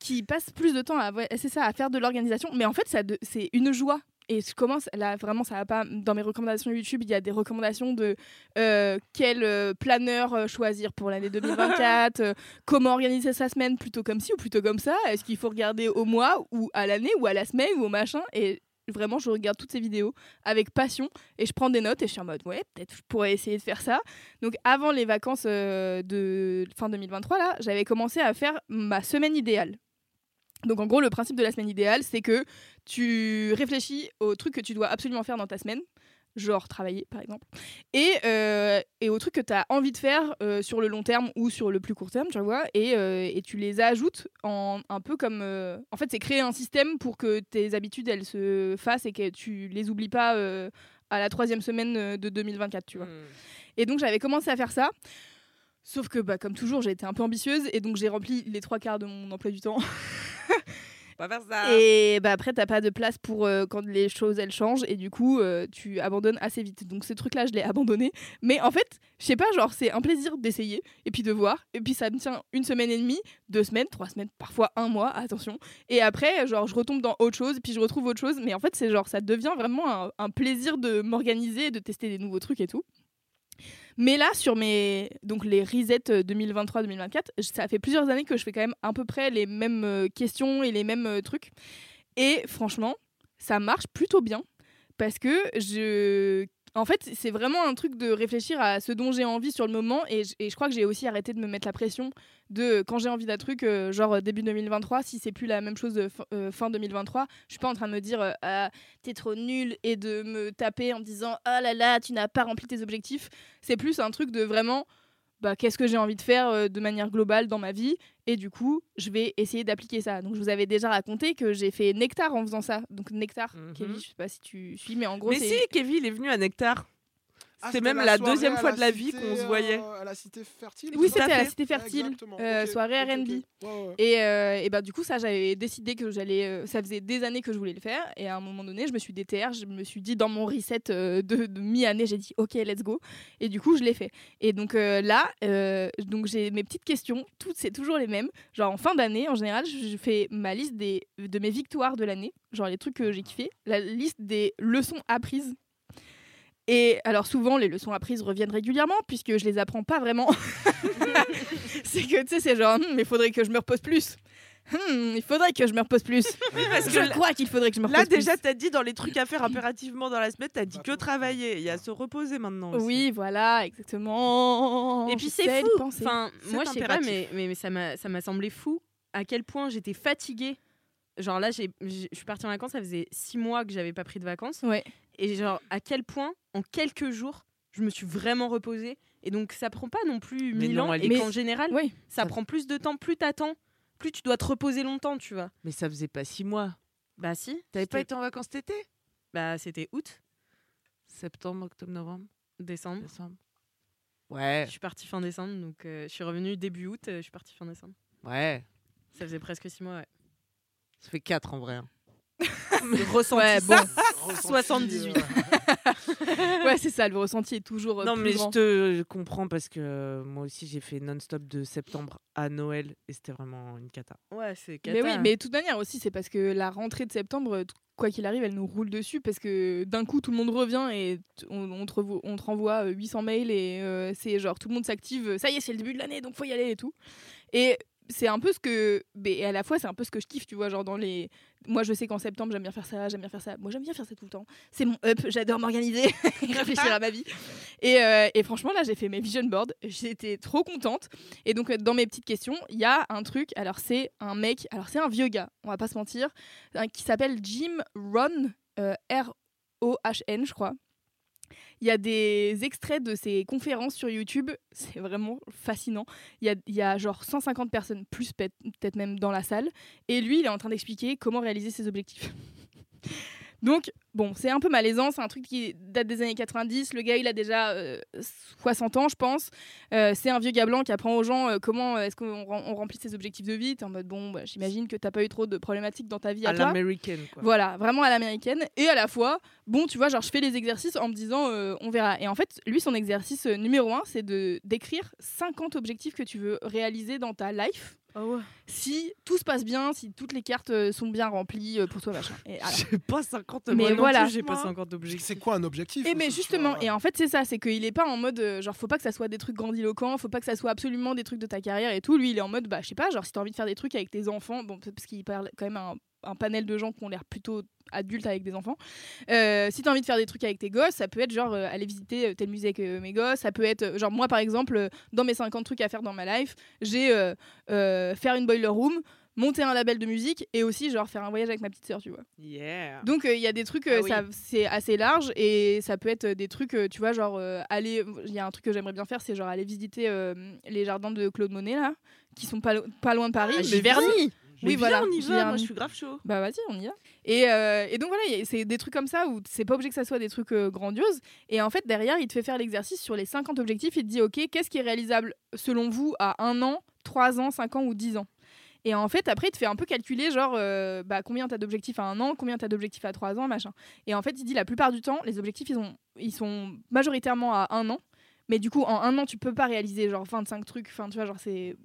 qui passent plus de temps à, c'est ça, à faire de l'organisation, mais en fait, c'est une joie. Et je commence, là vraiment, ça va pas. Dans mes recommandations YouTube, il y a des recommandations de euh, quel euh, planeur euh, choisir pour l'année 2024, euh, comment organiser sa semaine plutôt comme ci ou plutôt comme ça. Est-ce qu'il faut regarder au mois ou à l'année ou à la semaine ou au machin? Et vraiment, je regarde toutes ces vidéos avec passion et je prends des notes et je suis en mode ouais, peut-être je pourrais essayer de faire ça. Donc avant les vacances de fin 2023 là, j'avais commencé à faire ma semaine idéale. Donc en gros, le principe de la semaine idéale, c'est que tu réfléchis aux trucs que tu dois absolument faire dans ta semaine, genre travailler par exemple, et, euh, et aux trucs que tu as envie de faire euh, sur le long terme ou sur le plus court terme, tu vois, et, euh, et tu les ajoutes en un peu comme... en fait, c'est créer un système pour que tes habitudes, elles se fassent et que tu les oublies pas à la troisième semaine de 2024, tu vois. Hmm. Et donc j'avais commencé à faire ça. Sauf que, bah, comme toujours, j'ai été un peu ambitieuse et donc j'ai rempli les trois quarts de mon emploi du temps. Pas. Et bah, après, t'as pas de place pour euh, quand les choses elles changent et du coup, euh, tu abandonnes assez vite. Donc ce truc-là, je l'ai abandonné. Mais en fait, je sais pas, genre, c'est un plaisir d'essayer et puis de voir. Et puis ça me tient une semaine et demie, deux semaines, trois semaines, parfois un mois, attention. Et après, genre, je retombe dans autre chose, puis je retrouve autre chose. Mais en fait, c'est genre, ça devient vraiment un, un plaisir de m'organiser, de tester des nouveaux trucs et tout. Mais là, sur mes donc les resets 2023-2024, ça fait plusieurs années que je fais quand même à peu près les mêmes euh, questions et les mêmes euh, trucs. Et franchement, ça marche plutôt bien. parce que je en fait, c'est vraiment un truc de réfléchir à ce dont j'ai envie sur le moment. Et, je- crois que j'ai aussi arrêté de me mettre la pression de quand j'ai envie d'un truc, euh, genre euh, début 2023, si c'est plus la même chose de fin- euh, fin 2023, je suis pas en train de me dire ah, t'es trop nul et de me taper en disant ah là là, tu n'as pas rempli tes objectifs. C'est plus un truc de vraiment bah, qu'est-ce que j'ai envie de faire euh, de manière globale dans ma vie et du coup je vais essayer d'appliquer ça. Donc je vous avais déjà raconté que j'ai fait Nectar en faisant ça. Donc Nectar Kevin je sais pas si tu suis mais en gros Mais si, Kevin, il est venu à Nectar. Ah, C'était c'était même la deuxième fois la de la vie qu'on se voyait. euh, à la cité fertile. Oui, c'est c'était à la. Cité Fertile, euh, soirée ok, ok. R&B. Ouais, ouais. Et, euh, et bah du coup ça j'avais décidé que j'allais euh, ça faisait des années que je voulais le faire et à un moment donné je me suis déterre je me suis dit dans mon reset euh, de, de mi-année j'ai dit ok let's go et du coup je l'ai fait et donc euh, là euh, donc j'ai mes petites questions toutes c'est toujours les mêmes genre en fin d'année en général je, je fais ma liste des de mes victoires de l'année genre les trucs que j'ai kiffé la liste des leçons apprises et alors souvent les leçons apprises reviennent régulièrement puisque je les apprends pas vraiment c'est que tu sais c'est genre mais il faudrait que je me repose plus Hum, il faudrait que je me repose plus parce je que crois qu'il faudrait que je me Là, repose déjà, plus. t'as dit dans les trucs à faire impérativement dans la semaine, t'as Bah, dit que travailler. Il y a se reposer maintenant. aussi. oui voilà exactement Et puis c'est fou. Enfin, moi je sais pas, mais, mais, mais ça m'a ça m'a semblé fou à quel point j'étais fatiguée. Genre là, je suis partie en vacances, ça faisait six mois que j'avais pas pris de vacances. Ouais. Et genre à quel point, en quelques jours, je me suis vraiment reposée. Et donc ça prend pas non plus Mais mille non, ans. elle Et qu'en général, ça, Ça- prend plus de temps. Plus t'attends, plus tu dois te reposer longtemps, tu vois. Mais ça faisait pas six mois. Bah si. T'avais pas été en vacances cet été? Bah c'était août, Septembre, octobre, novembre, décembre. décembre. Ouais, Je suis partie fin décembre, donc euh, je suis revenue début août, euh, je suis partie fin décembre. ouais. Ça faisait presque six mois, ouais. Ça fait quatre en vrai. hein. Ressenti Ouais, bon. Ressenti, 78. euh, ouais c'est ça le ressenti est toujours euh, Non, plus mais grand. je te comprends parce que euh, moi aussi j'ai fait non-stop de septembre à Noël et c'était vraiment une cata. Ouais, c'est mais oui cata. mais de toute manière aussi c'est parce que la rentrée de septembre euh, quoi qu'il arrive elle nous roule dessus parce que d'un coup tout le monde revient et on, on te, revo- on te renvoie euh, 800 mails et euh, c'est genre tout le monde s'active ça y est c'est le début de l'année donc faut y aller et tout et c'est un peu ce que et à la fois c'est un peu ce que je kiffe tu vois genre dans les moi je sais qu'en septembre j'aime bien faire ça j'aime bien faire ça. Moi j'aime bien faire ça tout le temps. C'est mon up j'adore m'organiser réfléchir à ma vie. Et, euh, et franchement là j'ai fait mes vision boards. J'étais trop contente. Et donc euh, dans mes petites questions il y a un truc. Alors c'est un mec alors c'est un vieux gars on va pas se mentir un- qui s'appelle Jim Ron euh, R O H N je crois il y a des extraits de ses conférences sur YouTube, c'est vraiment fascinant. Il y a, genre 150 personnes, plus peut- peut-être même dans la salle, et lui, il est en train d'expliquer comment réaliser ses objectifs. Donc, bon, c'est un peu malaisant, c'est un truc qui date des années 90. Le gars, il a déjà euh, 60 ans, je pense. Euh, c'est un vieux gars blanc qui apprend aux gens euh, comment euh, est-ce qu'on rem- on remplit ses objectifs de vie. T'es en mode, bon, bah, j'imagine que t'as pas eu trop de problématiques dans ta vie à, À l'américaine. Voilà, vraiment à l'américaine. Et à la fois, bon, tu vois, genre, je fais les exercices en me disant, euh, on verra. Et en fait, lui, son exercice euh, numéro un, c'est de d'écrire 50 objectifs que tu veux réaliser dans ta life. Si tout se passe bien, si toutes les cartes euh, sont bien remplies euh, pour toi, machin. J'ai pas 50 Mais moi voilà. plus, j'ai pas Moi. 50 C'est objectifs. c'est quoi un objectif Et mais aussi, tu justement, vois et en fait c'est ça, c'est qu'il est pas en mode euh, genre faut pas que ça soit des trucs grandiloquents, faut pas que ça soit absolument des trucs de ta carrière et tout. Lui il est en mode bah je sais pas, genre si t'as envie de faire des trucs avec tes enfants, bon parce qu'il parle quand même à un, un panel de gens qui ont l'air plutôt adultes avec des enfants. Euh, si t'as envie de faire des trucs avec tes gosses, ça peut être genre euh, aller visiter euh, tel musée avec euh, mes gosses, ça peut être genre moi par exemple dans mes 50 trucs à faire dans ma life, j'ai faire une boiler room monter un label de musique et aussi genre faire un voyage avec ma petite sœur tu vois Yeah. donc il y a des trucs, Ah oui. c'est assez large et ça peut être des trucs, tu vois, genre aller. Il y a un truc que j'aimerais bien faire, c'est genre aller visiter les jardins de Claude Monet là, qui sont pas, lo- pas loin de Paris. Ah, mais Giverny. Mais Oui, voilà, on y va, moi je suis grave chaud. Bah vas-y, on y va. Et, euh, et donc voilà, c'est des trucs comme ça où c'est pas obligé que ça soit des trucs euh, grandioses. Et en fait, derrière, il te fait faire l'exercice sur les 50 objectifs. Il te dit, OK, qu'est-ce qui est réalisable selon vous à un an, 3 ans, 5 ans ou 10 ans? Et en fait, après, il te fait un peu calculer, genre, euh, bah, combien t'as d'objectifs à un an, combien t'as d'objectifs à trois ans, machin. Et en fait, il dit la plupart du temps, les objectifs, ils, ont, ils sont majoritairement à un an. Mais du coup, en un an, tu peux pas réaliser genre 25 trucs. Enfin, tu vois, genre, c'est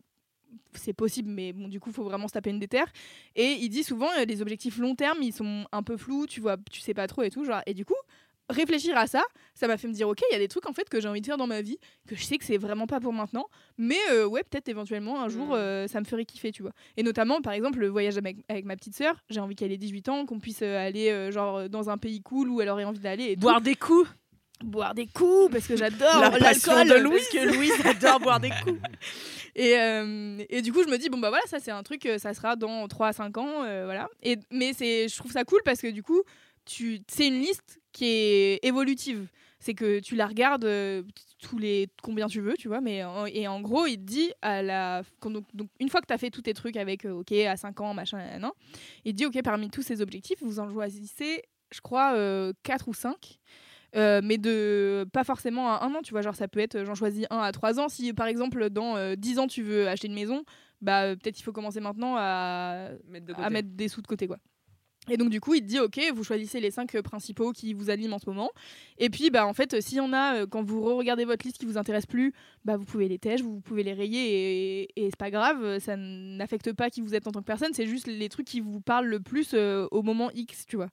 c'est possible, mais bon, du coup, faut vraiment se taper une déterre. Et il dit souvent, euh, les objectifs long terme, ils sont un peu flous, tu vois, tu sais pas trop et tout. Genre, et du coup, réfléchir à ça, ça m'a fait me dire ok, il y a des trucs en fait que j'ai envie de faire dans ma vie, que je sais que c'est vraiment pas pour maintenant, mais euh, ouais, peut-être éventuellement un jour Mm. euh, ça me ferait kiffer, tu vois. Et notamment par exemple le voyage avec, avec ma petite sœur, j'ai envie qu'elle ait 18 ans, qu'on puisse euh, aller genre dans un pays cool où elle aurait envie d'aller et tout. Boire des coups. boire des coups parce que j'adore La l'alcool de Louise. Parce que Louise adore boire des coups. et, euh, et du coup, je me dis, bon, bah voilà, ça, c'est un truc, euh, ça sera dans 3 à 5 ans. euh, voilà. Et, mais je trouve ça cool parce que du coup, c'est une liste qui est évolutive. C'est que tu la regardes tous les combien tu veux, tu vois. Mais et en gros, il te dit à la donc, une fois que tu as fait tous tes trucs avec OK à 5 ans, machin, nan, il te dit OK parmi tous ces objectifs, vous en choisissez, je crois, 4 ou 5. Euh, mais de pas forcément à un an, tu vois, genre ça peut être j'en choisis un à trois ans. Si par exemple dans euh, 10 ans tu veux acheter une maison, bah euh, peut-être il faut commencer maintenant à Mettre de à côté. mettre des sous de côté quoi. Et donc du coup, il te dit OK, vous choisissez les cinq principaux qui vous animent en ce moment. Et puis bah en fait, s'il y en a quand vous regardez votre liste qui vous intéresse plus, bah vous pouvez les tèches, vous pouvez les rayer et, et c'est pas grave, ça n'affecte pas qui vous êtes en tant que personne, c'est juste les trucs qui vous parlent le plus euh, au moment X, tu vois.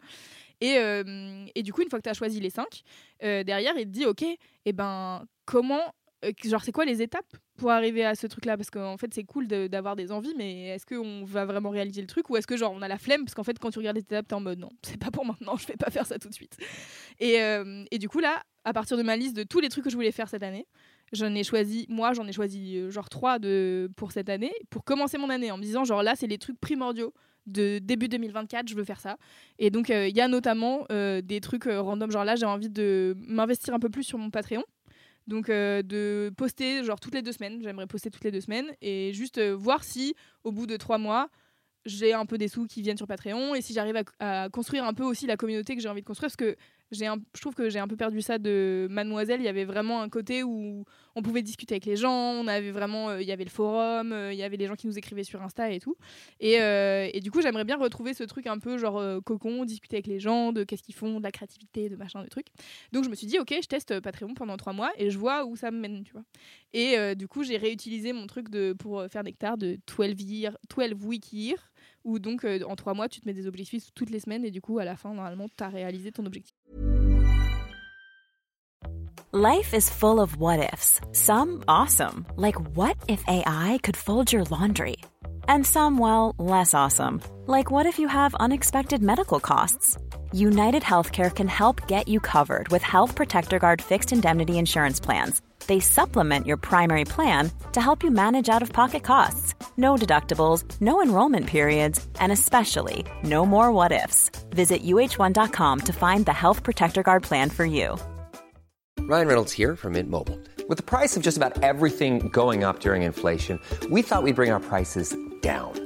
Et, euh, et du coup, une fois que tu as choisi les 5, derrière, il te dit, OK, et ben, comment, euh, genre, c'est quoi les étapes pour arriver à ce truc-là? Parce qu'en fait, c'est cool d'avoir des envies, mais est-ce qu'on va vraiment réaliser le truc? Ou est-ce que, genre, on a la flemme? Parce qu'en fait, quand tu regardes les étapes, t'es en mode, non, c'est pas pour maintenant, je vais pas faire ça tout de suite. Et, euh, et du coup, là, à partir de ma liste de tous les trucs que je voulais faire cette année, j'en ai choisi, moi, j'en ai choisi euh, genre 3 de, pour cette année, pour commencer mon année, en me disant, genre, là, c'est les trucs primordiaux de début 2024, je veux faire ça. Et donc, euh, il y a notamment euh, des trucs euh, random, genre là, j'ai envie de m'investir un peu plus sur mon Patreon. Donc, de poster genre toutes les deux semaines. J'aimerais poster toutes les deux semaines et juste voir si, au bout de trois mois, j'ai un peu des sous qui viennent sur Patreon et si j'arrive à, à construire un peu aussi la communauté que j'ai envie de construire. Parce que un, je trouve que j'ai un peu perdu ça de Mademoiselle. Il y avait vraiment un côté où on pouvait discuter avec les gens. On avait vraiment, euh, il y avait le forum, euh, il y avait les gens qui nous écrivaient sur Insta et tout. Et, euh, et du coup, j'aimerais bien retrouver ce truc un peu genre cocon, discuter avec les gens de qu'est-ce qu'ils font, de la créativité, de machin, de trucs. Donc je me suis dit, ok, je teste Patreon pendant trois mois et je vois où ça me mène, tu vois. Et du coup, j'ai réutilisé mon truc de, pour faire Nectar de 12 year, 12 week year, où donc euh, en trois mois, tu te mets des objectifs toutes les semaines et du coup, à la fin, normalement, tu as réalisé ton objectif. Life is full of what ifs. Some awesome, like what if AI could fold your laundry? And some, well, less awesome, like what if you have unexpected medical costs? United Healthcare can help get you covered with Health Protector Guard fixed indemnity insurance plans. They supplement your primary plan to help you manage out of pocket costs. No deductibles, no enrollment periods, and especially no more what ifs. Visit uh1.com to find the Health Protector Guard plan for you. Ryan Reynolds here from Mint Mobile. With the price of just about everything going up during inflation, we thought we'd bring our prices down.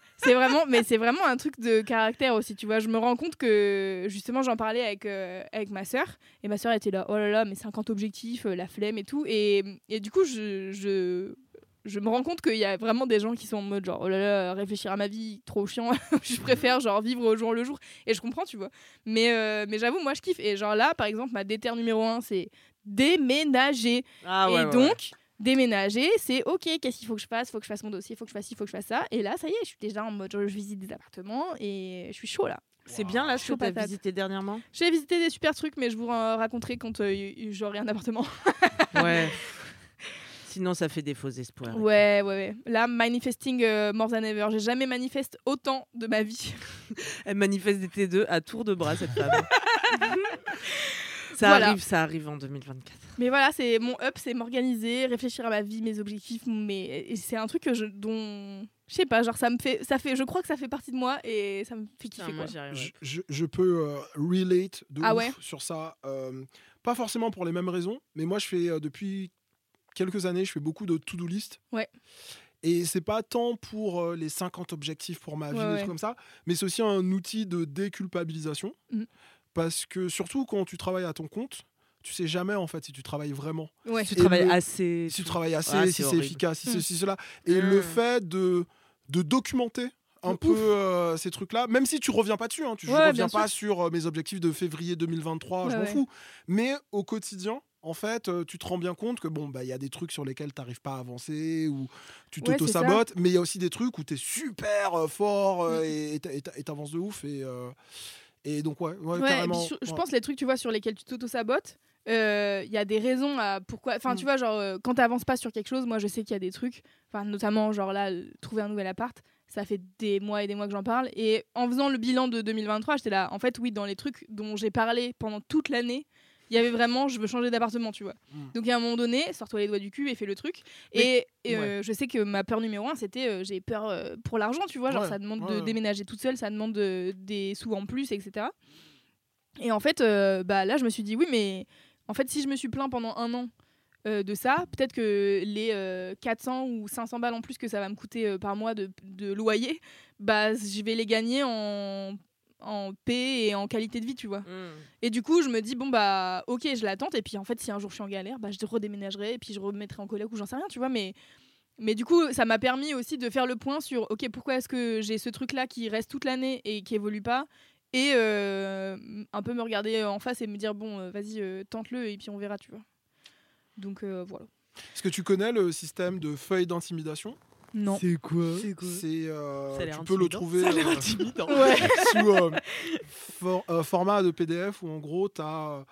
C'est vraiment, mais c'est vraiment un truc de caractère aussi, tu vois. Je me rends compte que justement, j'en parlais avec, euh, avec ma sœur, et ma sœur était là, oh là là, mais 50 objectifs, euh, la flemme et tout. Et, et du coup, je, je, je me rends compte qu'il y a vraiment des gens qui sont en mode genre, oh là là, réfléchir à ma vie, trop chiant. je préfère genre vivre au jour le jour. Et je comprends, tu vois. Mais, euh, mais j'avoue, moi, je kiffe. Et genre là, par exemple, ma déter numéro un, c'est déménager. Ah ouais, et ouais, donc, ouais. Déménager, c'est ok, qu'est-ce qu'il faut que je fasse? Faut que je fasse mon dossier, faut que je fasse ci, faut que je fasse ça. Et là, ça y est, je suis déjà en mode, je visite des appartements et je suis chaud là. C'est bien là ce Chaud que tu visité dernièrement? J'ai visité des super trucs, mais je vous en raconterai quand euh, j'aurai un appartement. Ouais. Sinon, ça fait des faux espoirs. ouais, ouais, ouais. Là, manifesting euh, more than ever. J'ai jamais manifesté autant de ma vie. Elle manifeste des T2 à tour de bras, cette femme. Ça Voilà. arrive, ça arrive en 2024. Mais voilà, c'est mon up, c'est m'organiser, réfléchir à ma vie, mes objectifs, mais c'est un truc que je, dont je sais pas, genre ça me fait, ça fait, je crois que ça fait partie de moi et ça me fait kiffer. quoi. Je, je- je peux euh, relate de Ah ouf ouais sur ça. euh, pas forcément pour les mêmes raisons, mais moi je fais euh, depuis quelques années, je fais beaucoup de to-do list. Ouais. Et c'est pas tant pour euh, les 50 objectifs pour ma vie, Ouais, ou des ouais. trucs comme ça, mais c'est aussi un outil de déculpabilisation. Mhm. Parce que surtout quand tu travailles à ton compte, tu sais jamais en fait si tu travailles vraiment. Ouais. Tu Et travailles le- assez. Si tu travailles assez, si c'est efficace, si ceci, cela. Et le fait de, de documenter un peu euh, ces trucs-là, même si tu reviens pas dessus, hein, tu je Ouais, reviens pas sûr. sur euh, mes objectifs de février 2023, je m'en ouais. fous. Mais au quotidien, en fait, euh, tu te rends bien compte que bon, bah il y a des trucs sur lesquels tu n'arrives pas à avancer ou tu t'auto-sabotes, mais il y a aussi des trucs où tu es super euh, fort euh, Mm. et- et t'avances de ouf. Et, euh, et donc, ouais, ouais, Ouais, et carrément. je pense les trucs tu vois sur lesquels tu t'auto-sabotes, il y a des raisons à pourquoi. Enfin, Mm. tu vois, genre, euh, quand t'avances pas sur quelque chose, moi je sais qu'il y a des trucs, enfin, notamment, genre là, euh, trouver un nouvel appart, ça fait des mois et des mois que j'en parle. Et en faisant le bilan de 2023, j'étais là, en fait, oui, dans les trucs dont j'ai parlé pendant toute l'année, il y avait vraiment, je veux changer d'appartement, tu vois. Mm. Donc, à un moment donné, sors-toi les doigts du cul et fais le truc. Mais- et et, euh, je sais que ma peur numéro un, c'était euh, j'ai peur euh, pour l'argent, tu vois. Genre, Ouais, ça demande ouais, de déménager toute seule, ça demande de- des sous en plus, etc. Et en fait, bah, là, je me suis dit, oui, mais en fait, si je me suis plaint pendant un an euh, de ça, peut-être que les euh, 400 ou 500 balles en plus que ça va me coûter euh, par mois de, de loyer, bah, je vais les gagner en, en paix et en qualité de vie, tu vois. Mm. Et du coup, je me dis, bon, bah, ok, je l'attends. Et puis, en fait, si un jour je suis en galère, bah, je redéménagerai et puis je remettrai en coloc ou j'en sais rien, tu vois. Mais, mais du coup, ça m'a permis aussi de faire le point sur, ok, pourquoi est-ce que j'ai ce truc-là qui reste toute l'année et qui évolue pas et euh, un peu me regarder en face et me dire, bon, euh, vas-y, euh, tente-le et puis on verra, tu vois. Donc, euh, voilà. Est-ce que tu connais le système de feuilles d'intimidation? Non. C'est quoi C'est euh, tu peux le trouver Ça euh, intimidant. Ouais. sous euh, for- euh, format de PDF où en gros tu as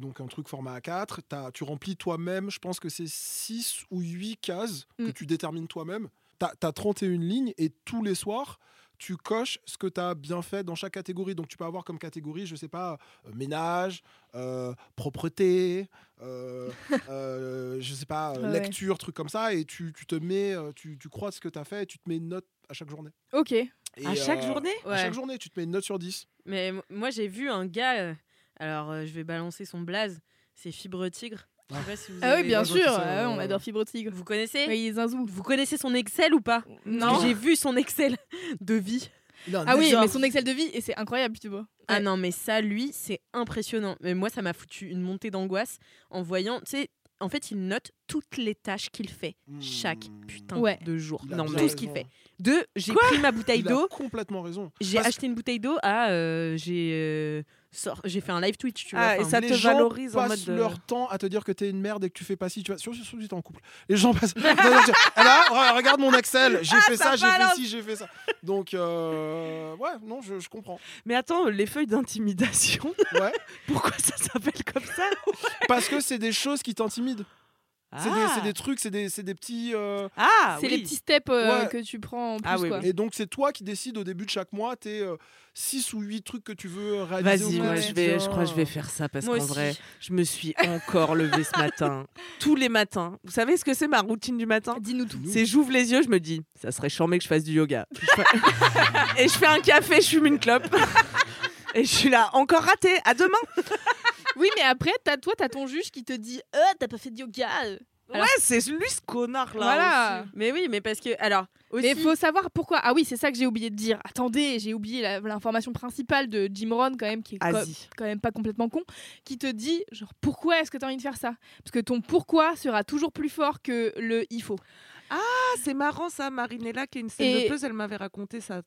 donc un truc format A4, t'as- tu remplis toi-même, je pense que c'est 6 ou 8 cases que Mm. tu détermines toi-même. Tu as, 31 lignes et tous les soirs tu coches ce que tu as bien fait dans chaque catégorie. Donc tu peux avoir comme catégorie, je sais pas, euh, ménage, euh, propreté, euh, euh, je sais pas, Ouais. lecture, trucs comme ça. Et tu, tu te mets, tu, tu crois ce que tu as fait et tu te mets une note à chaque journée. Ok. Et, À chaque journée? À chaque journée, tu te mets une note sur 10. Mais moi, j'ai vu un gars. alors, je vais balancer son blaze. C'est Fibre Tigre. Je sais pas si vous Ah oui, bien sûr. qui ah ouais, on adore Fibre Tigre. Vous connaissez Oui, Zinzou. Vous connaissez son Excel ou pas Parce Non. que J'ai vu son Excel de vie. Ah oui, Genre- mais son Excel de vie, et c'est incroyable, tu vois. Ah Ouais. non, mais ça, lui, c'est impressionnant. Mais moi, ça m'a foutu une montée d'angoisse en voyant. Tu sais, en fait, il note toutes les tâches qu'il fait chaque Mmh. putain Ouais. de jour. Il a Non, bien tout ce qu'il raison. fait. Deux, j'ai pris ma bouteille Il a d'eau. complètement raison. J'ai Parce acheté une bouteille d'eau à. euh, j'ai euh, j'ai fait un live Twitch, tu vois. Ah, et ça les te gens valorise en passent mode de- leur temps à te dire que t'es une merde et que tu fais pas ci, tu vois. Surtout si t'es en couple. Les gens passent. Là, re- regarde mon. J'ai Ah, fait ça j'ai fait ci, j'ai fait ça. Donc euh, ouais, non, je, je comprends. Mais attends, les feuilles d'intimidation, Ouais, pourquoi ça s'appelle comme ça? Parce que c'est des choses qui t'intimident. C'est des, Ah. des trucs, c'est des, c'est des petits. euh, Ah, c'est oui. les petits steps euh, Ouais. que tu prends en plus. Ah oui, quoi. oui. Et donc c'est toi qui décides au début de chaque mois tes 6 ou 8 trucs que tu veux réaliser. Vas-y, moi Ouais. je vais, je crois que je vais faire ça parce qu'en vrai, je me suis encore levée ce matin, tous les matins. Vous savez ce que c'est ma routine du matin? Dis-nous tout. C'est j'ouvre les yeux, je me dis, ça serait charmé que je fasse du yoga. Et je fais un café, je fume une clope. Et je suis là, encore raté, à demain. Oui, mais après, as, toi, t'as ton juge qui te dit Euh, t'as pas fait de yoga. Alors- Ouais, c'est lui ce connard là. Voilà. Mais oui, mais parce que. Alors, aussi. Mais il faut savoir pourquoi. Ah oui, c'est ça que j'ai oublié de dire. Attendez, j'ai oublié la- l'information principale de Jim Rohn, quand même, qui est co- quand même pas complètement con, qui te dit genre pourquoi est-ce que tu as envie de faire ça? Parce que ton pourquoi sera toujours plus fort que le il faut. Ah, c'est marrant ça, Marinella, qui est une scène Et- de pause, elle m'avait raconté ça.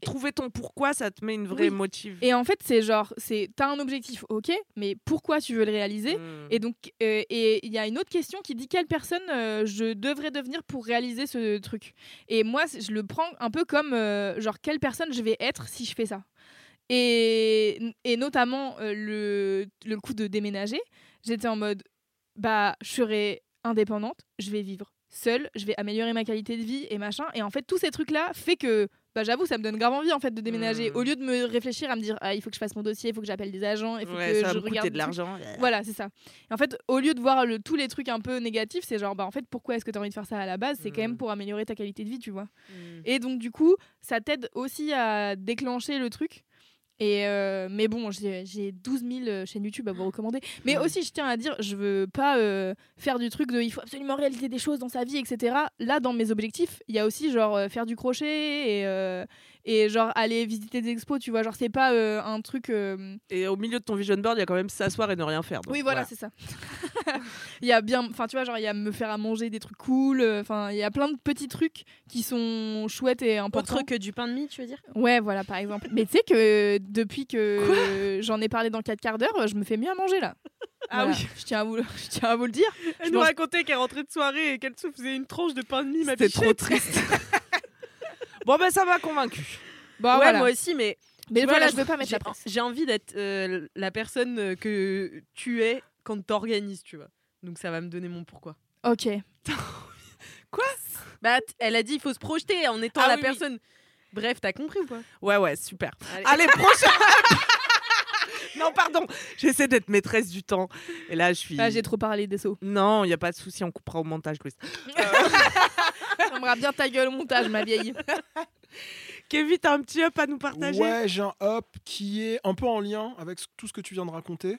Trouver ton pourquoi, ça te met une vraie Oui. motive. Et en fait, c'est genre c'est t'as un objectif, ok, mais pourquoi tu veux le réaliser? Mm. Et donc, euh, et il y a une autre question qui dit quelle personne euh, je devrais devenir pour réaliser ce truc? Et moi, je le prends un peu comme euh, genre quelle personne je vais être si je fais ça? Et, et notamment le, le coup de déménager, j'étais en mode bah je serai indépendante, je vais vivre seule, je vais améliorer ma qualité de vie et machin. Et en fait, tous ces trucs là fait que bah j'avoue ça me donne grave envie en fait de déménager Mm. au lieu de me réfléchir à me dire ah il faut que je fasse mon dossier il faut que j'appelle des agents il faut Ouais, que ça va je me regarde de l'argent. Voilà, c'est ça. Et en fait, au lieu de voir le- tous les trucs un peu négatifs, c'est genre, bah en fait, pourquoi est-ce que tu as envie de faire ça à la base? C'est quand même Mm. pour améliorer ta qualité de vie, tu vois. Mm. Et donc, du coup, ça t'aide aussi à déclencher le truc. Et euh, mais bon, j'ai j'ai 12 000 chaînes YouTube à vous recommander. Mais aussi, je tiens à dire, je veux pas euh, faire du truc de il faut absolument réaliser des choses dans sa vie, etc. Là, dans mes objectifs, il y a aussi genre euh, faire du crochet et, euh, et genre aller visiter des expos, tu vois. Genre, c'est pas euh, un truc. euh, Et au milieu de ton vision board, il y a quand même s'asseoir et ne rien faire. donc Oui, voilà, c'est ça. Il y a bien, enfin, tu vois, genre, il y a me faire à manger des trucs cool. euh, Enfin, il y a plein de petits trucs qui sont chouettes et importants. Autre que du pain de mie, tu veux dire? Ouais, voilà, par exemple. Mais tu sais que depuis que j'en ai parlé dans 4 quarts d'heure, je me fais mieux à manger là. Ah Voilà, oui. Je tiens à vous, le- je tiens à vous le dire. Elle Je nous mange- racontait qu'elle rentrait de soirée et qu'elle se faisait une tranche de pain de mie, ma C'était trop triste. bon, ben ça m'a convaincu. Bah, ouais, voilà. moi aussi, mais. Mais voilà, là, je veux pas mettre la presse. J'ai envie d'être euh, la personne euh, que tu es quand t'organises, tu vois. Donc ça va me donner mon pourquoi. Ok. Quoi? Bah, elle a dit il faut se projeter en étant Ah la oui, oui. personne. Bref, t'as compris ou pas? Ouais, ouais, super. Allez. Allez, prochain Non, pardon, j'essaie d'être maîtresse du temps. Et là, je suis. Ah, j'ai trop parlé des sauts. Non, il n'y a pas de souci, on coupera au montage, Louise. J'aimerais bien ta gueule au montage, ma vieille. Kevin, t'as un petit up à nous partager? Ouais, j'ai un up qui est un peu en lien avec tout ce que tu viens de raconter.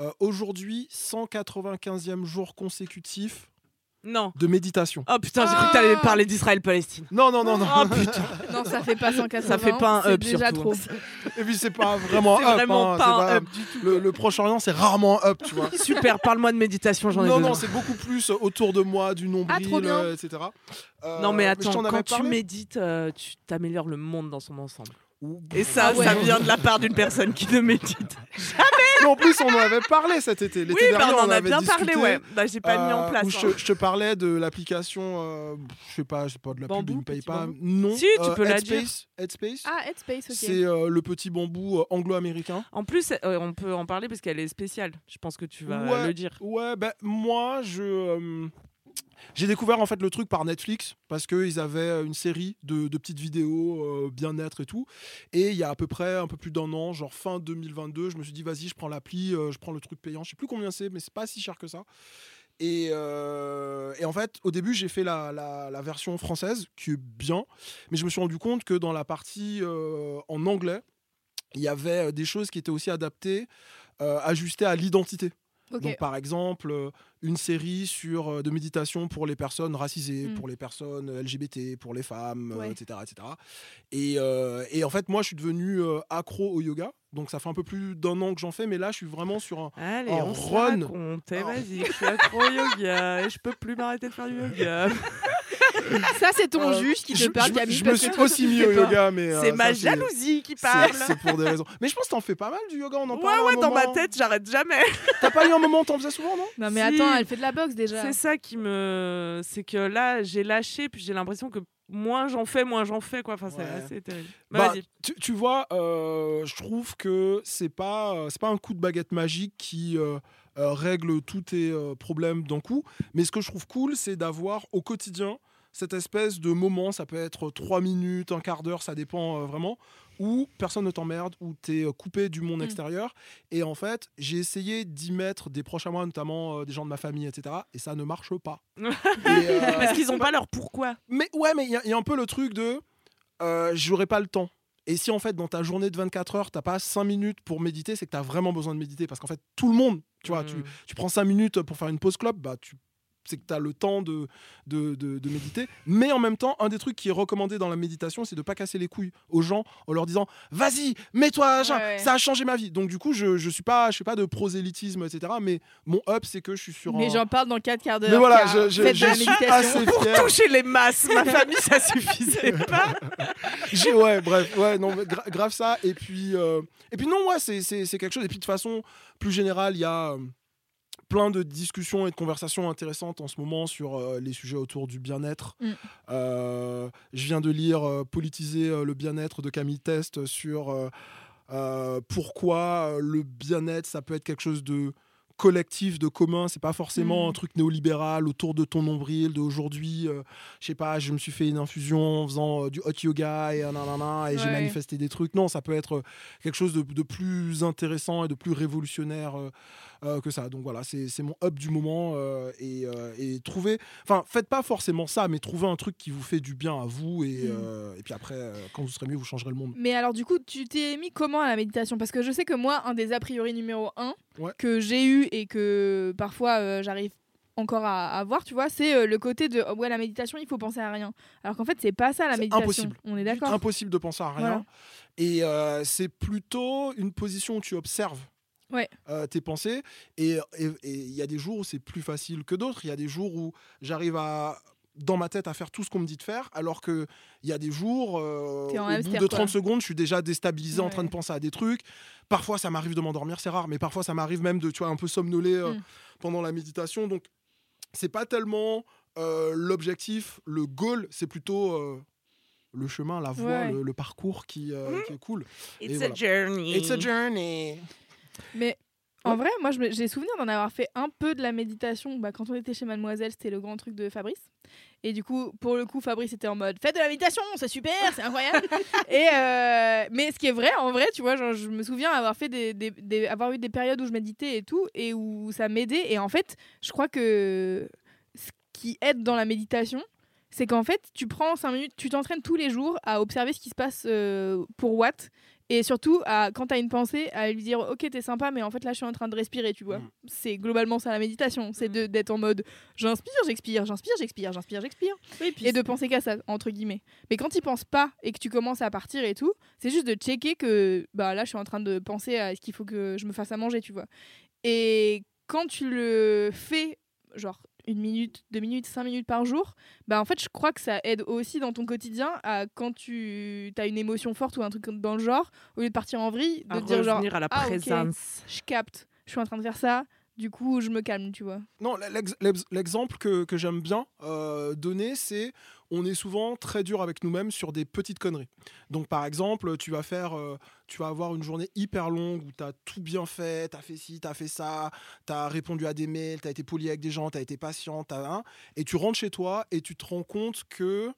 Euh, Aujourd'hui, 195e jour consécutif Non. de méditation. Oh putain, j'ai cru que t'allais parler d'Israël-Palestine. Non, non, non, non. Oh putain. Non, ça fait pas 180. Ça fait pas un up, déjà surtout. trop. Et puis c'est pas vraiment up. vraiment hein, pas c'est un pas- up du tout. Le, le Proche-Orient, c'est rarement up, tu vois. Super, parle-moi de méditation, j'en ai Non, besoin. non, c'est beaucoup plus autour de moi, du nombril, Ah, trop bien. euh, etc. Euh, Non mais attends, quand tu médites, euh, tu t'améliores le monde dans son ensemble. Et ça, Ah ouais. ça vient de la part d'une personne qui ne médite. Mais en plus, on en avait parlé cet été. L'été Oui, bah, dernier, on en a avait bien parlé, ouais. Bah, j'ai pas mis en euh, place. où hein. je, je te parlais de l'application, euh, je sais pas, je sais pas de la Bambou, pub, paye pas. bambou. Non. Si, tu euh, peux la Headspace, Headspace. Ah, Headspace, ok. C'est euh, le petit bambou euh, anglo-américain. En plus, euh, on peut en parler parce qu'elle est spéciale. Je pense que tu vas Ouais. le dire. Ouais, ben moi, je. Euh, j'ai découvert en fait le truc par Netflix parce qu'ils avaient une série de, petites vidéos euh, bien-être et tout. Et il y a à peu près un peu plus d'un an, genre fin 2022, je me suis dit vas-y, je prends l'appli, euh, je prends le truc payant. Je sais plus combien c'est, mais c'est pas si cher que ça. Et, euh, en fait, au début, j'ai fait la, version française qui est bien, mais je me suis rendu compte que dans la partie euh, en anglais, il y avait euh, des choses qui étaient aussi adaptées, euh, ajustées à l'identité. Donc, par exemple, euh, une série sur euh, de méditation pour les personnes racisées, Mm. pour les personnes LGBT, pour les femmes, euh, Ouais. etc., etc. Et, euh, et en fait, moi, je suis devenu euh, accro au yoga. Donc, ça fait un peu plus d'un an que j'en fais, mais là, je suis vraiment sur un. Allez, En on se run. raconte. Eh, Oh. vas-y, je suis accro au yoga et je peux plus m'arrêter de faire du yoga. Ça, c'est ton Euh, juge qui te je, parle, je- Camille. je me suis aussi mis au yoga, mais. euh, C'est ça, ma jalousie qui parle. C'est pour des raisons. Mais je pense que t'en fais pas mal du yoga, on en Ouais, parle. un ouais, dans ma tête, j'arrête jamais. T'as pas eu un moment où t'en faisais souvent, non? Non, mais Si. attends, elle fait de la boxe déjà. C'est ça qui me. C'est que là, j'ai lâché, puis j'ai l'impression que moins j'en fais, moins j'en fais, quoi. Enfin, c'est Ouais. assez terrible. Bah, Bah, vas-y. tu, tu vois, euh, je trouve que c'est pas euh, c'est pas un coup de baguette magique qui euh, euh, règle tous tes euh, problèmes d'un coup. Mais ce que je trouve cool, c'est d'avoir au quotidien cette espèce de moment. Ça peut être trois minutes, un quart d'heure, ça dépend euh, vraiment. Où personne ne t'emmerde, où tu es coupé du monde Mm. extérieur. Et en fait, j'ai essayé d'y mettre des proches à moi, notamment euh, des gens de ma famille, etc. Et ça ne marche pas. Et, euh, Parce qu'ils ont pas leur pourquoi. mais ouais, mais il y a- il y, a un peu le truc de euh, j'aurais pas le temps. Et si en fait dans ta journée de 24 heures, t'as pas 5 minutes pour méditer, c'est que t'as vraiment besoin de méditer. Parce qu'en fait, tout le monde, tu vois, tu, Mm. tu prends 5 minutes pour faire une pause club, bah tu c'est que tu as le temps de, de, de- de méditer. Mais en même temps, un des trucs qui est recommandé dans la méditation, c'est de pas casser les couilles aux gens en leur disant Vas-y, mets-toi à jeun, Ouais, ouais. ça a changé ma vie. Donc, du coup, je, je suis pas, je suis pas de prosélytisme, etc. Mais mon up, c'est que je suis sur Mais un. j'en parle dans 4 quarts d'heure. Mais voilà, je, je- je suis assez Pour fier. toucher les masses, ma famille, ça suffisait pas. Ouais, bref, ouais, non, gra- grave ça. Et puis, euh, et puis non, ouais, c'est, c'est, c'est quelque chose. Et puis de façon plus générale, il y a euh, plein de discussions et de conversations intéressantes en ce moment sur euh, les sujets autour du bien-être. Mm. Euh, je viens de lire euh, Politiser le bien-être de Camille Test sur pourquoi le bien-être, ça peut être quelque chose de collectif, de commun, c'est pas forcément Mm. un truc néolibéral autour de ton nombril, d'aujourd'hui, euh, je sais pas, je me suis fait une infusion en faisant euh, du hot yoga et, nanana, et j'ai manifesté des trucs. Non, ça peut être quelque chose de, de plus intéressant et de plus révolutionnaire euh, que ça. Donc voilà, c'est mon up du moment euh, et, euh, et trouvez, enfin faites pas forcément ça, mais trouvez un truc qui vous fait du bien à vous et, Mm. et puis après, quand vous serez mieux, vous changerez le monde. Mais alors du coup, tu t'es mis comment à la méditation? Parce que je sais que moi, un des a priori numéro un Ouais. que j'ai eu et que parfois j'arrive encore à à avoir, tu vois, c'est euh, le côté de oh, ouais la méditation, il faut penser à rien. Alors qu'en fait, c'est pas ça la méditation. impossible. On est d'accord? Impossible de penser à rien. Voilà. Et euh, c'est plutôt une position où tu observes Ouais. euh, tes pensées. Et il y a des jours où c'est plus facile que d'autres. Il y a des jours où j'arrive à dans ma tête à faire tout ce qu'on me dit de faire, alors que il y a des jours, euh, au bout de quoi. 30 secondes, je suis déjà déstabilisé en train de penser à des trucs. Parfois, ça m'arrive de m'endormir, c'est rare, mais parfois, ça m'arrive même de, tu vois, un peu somnoler euh, Mm. pendant la méditation. Donc, c'est pas tellement euh, l'objectif, le goal, c'est plutôt euh, le chemin, la voie, Ouais. le, le parcours qui, euh, qui est cool. It's Et a voilà. journey. It's a journey. Mais en vrai, moi, j'ai souvenir d'en avoir fait un peu de la méditation. Bah, quand on était chez Mademoiselle, c'était le grand truc de Fabrice. Et du coup, pour le coup, Fabrice était en mode faites de la méditation, c'est super, c'est incroyable. et euh, mais ce qui est vrai, en vrai, tu vois, genre, je me souviens avoir fait des, des- des- avoir eu des périodes où je méditais et tout, et où ça m'aidait. Et en fait, je crois que ce qui aide dans la méditation, c'est qu'en fait, tu prends 5 minutes, tu t'entraînes tous les jours à observer ce qui se passe euh, pour Watt. Et surtout, à, quand tu as une pensée, à lui dire Ok, t'es sympa, mais en fait, là, je suis en train de respirer, tu vois. Mm. C'est globalement ça la méditation. C'est de- d'être en mode J'inspire, j'expire, j'inspire, j'expire, j'inspire, j'expire. Oui, Et de penser qu'à ça, entre guillemets. Mais quand tu penses pas et que tu commences à partir et tout, c'est juste de checker que bah, là, je suis en train de penser à ce qu'il faut que je me fasse à manger, tu vois. Et quand tu le fais, genre une minute, deux minutes, cinq minutes par jour, bah en fait, je crois que ça aide aussi dans ton quotidien à quand tu as une émotion forte ou un truc dans le genre, au lieu de partir en vrille, de À te dire genre, revenir à la ah, présence. je capte, je suis en train de faire ça, du coup, je me calme, tu vois. Non, l'ex- l'ex- l'exemple que, j'aime bien euh, donner, c'est on est souvent très dur avec nous-mêmes sur des petites conneries. Donc, par exemple, tu vas faire, euh, tu vas avoir une journée hyper longue où tu as tout bien fait, tu as fait ci, tu as fait ça, tu as répondu à des mails, tu as été poli avec des gens, tu as été patient, un, et tu rentres chez toi et tu te rends compte que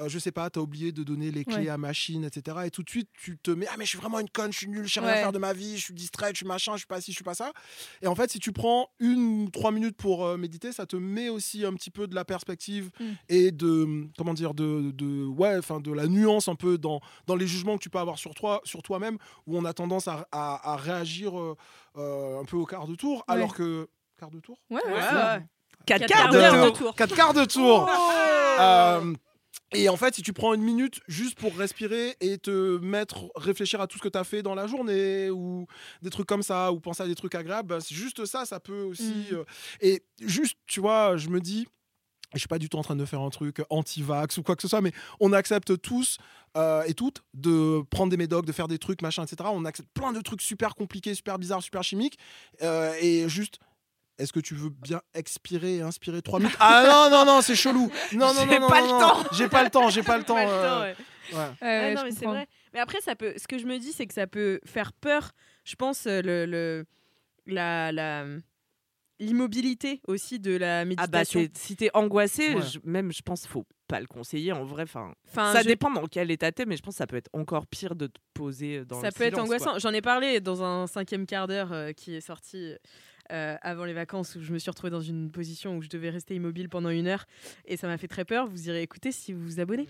euh, je sais pas, t'as oublié de donner les clés Ouais. à machine, etc. Et tout de suite, tu te mets, ah, mais je suis vraiment une conne, je suis nul, je sais rien Ouais. faire de ma vie, je suis distrait, je suis machin, je suis pas ci, je suis pas ça. Et en fait, si tu prends une ou trois minutes pour euh, méditer, ça te met aussi un petit peu de la perspective Mm. et de, comment dire, de, de, ouais, enfin, de la nuance un peu dans, dans les jugements que tu peux avoir sur toi, sur toi-même, où on a tendance à, à- à réagir euh, euh, un peu au quart de tour, Ouais. alors que. Quart de tour Ouais, ouais, Ouais, c'est- ouais. Quatre Quatre quarts quarts de de tour. Quatre quarts de tour Oh Euh, et en fait, si tu prends une minute juste pour respirer et te mettre, réfléchir à tout ce que tu as fait dans la journée ou des trucs comme ça, ou penser à des trucs agréables, c'est juste ça, ça peut aussi. Mm. euh, et juste, tu vois, je me dis. Je suis pas du tout en train de faire un truc anti-vax ou quoi que ce soit, mais on accepte tous euh, et toutes de prendre des médocs, de faire des trucs, machin, etc. On accepte plein de trucs super compliqués, super bizarres, super chimiques. euh, et juste, est-ce que tu veux bien expirer et inspirer trois minutes? Ah non, non, non, c'est chelou. Non, non, non, J'ai non, pas non, le non. temps. J'ai pas le temps, j'ai pas le temps. Euh, ouais. ouais. Ah non, mais c'est vrai. Mais après, ça peut. Ce que je me dis, c'est que ça peut faire peur. Je pense euh, le, le- la la l'immobilité aussi de la Ah bah méditation. c'est- si t'es angoissé, Ouais. je- même je pense faut pas le conseiller en vrai. Enfin, ça je- dépend dans quel état t'es, mais je pense que ça peut être encore pire de te poser dans ça le peut être silence, angoissant. J'en ai parlé dans un cinquième quart d'heure euh, qui est sorti euh, avant les vacances où je me suis retrouvée dans une position où je devais rester immobile pendant une heure et ça m'a fait très peur. Vous irez écouter si vous vous abonnez.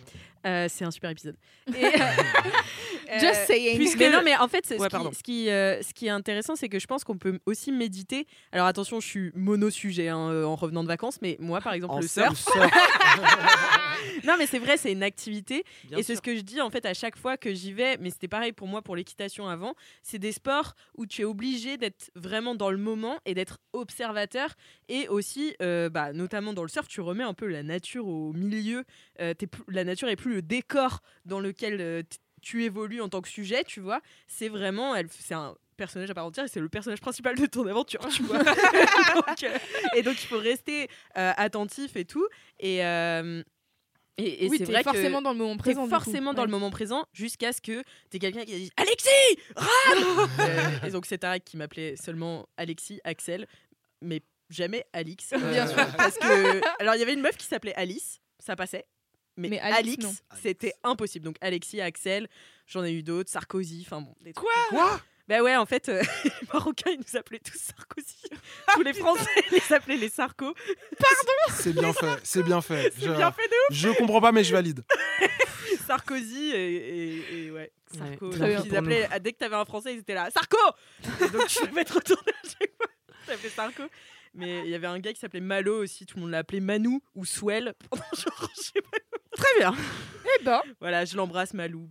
Euh, c'est un super épisode. Et, euh, Just saying. puisque- mais non, mais en fait, ce, Ouais, qui, ce, qui, euh, ce qui est intéressant, c'est que je pense qu'on peut aussi méditer. Alors attention, je suis mono-sujet hein, en revenant de vacances, mais moi, par exemple, En le surf. surf. non, mais c'est vrai, c'est une activité. Bien et c'est ce que je dis en fait à chaque fois que j'y vais, mais c'était pareil pour moi pour l'équitation avant. C'est des sports où tu es obligé d'être vraiment dans le moment et d'être observateur. Et aussi, euh, bah, notamment dans le surf, tu remets un peu la nature au milieu. Euh, plus- la nature est plus le décor dans lequel euh, tu évolues en tant que sujet, tu vois. C'est vraiment, c'est un personnage à part entière et c'est le personnage principal de ton aventure, tu vois. Donc, euh, et donc il faut rester euh, attentif et tout. Et, euh, et, et oui, c'est vrai que forcément dans le moment présent. forcément dans Ouais. le moment présent jusqu'à ce que t'es quelqu'un qui a dit Alexis rame Euh, Et donc c'est Tarek qui m'appelait seulement Alexis, Axel, mais jamais Alix. euh, Bien sûr. Parce que alors il y avait une meuf qui s'appelait Alice, ça passait. Mais, Mais Alix, c'était impossible. Donc Alexis, Axel, j'en ai eu d'autres, Sarkozy, enfin bon, des trucs. Quoi? Bah ouais, en fait, euh, les Marocains, ils nous appelaient tous Sarkozy. Tous les Français, ils les appelaient les Sarko. C'est bien fait, c'est bien fait. C'est Je, bien fait de ouf. je comprends pas, mais je valide. Sarkozy et, et- et ouais, Sarko. Donc, ils appelaient, dès que t'avais un Français, ils étaient là, Sarko Et donc tu devais te retourner à chaque fois. Ça s'appelait Sarko. Mais il y avait un gars qui s'appelait Malo aussi, tout le monde l'appelait Manou ou Swell. Pendant genre, je sais pas. Très bien. Eh ben, Voilà, je l'embrasse Malou.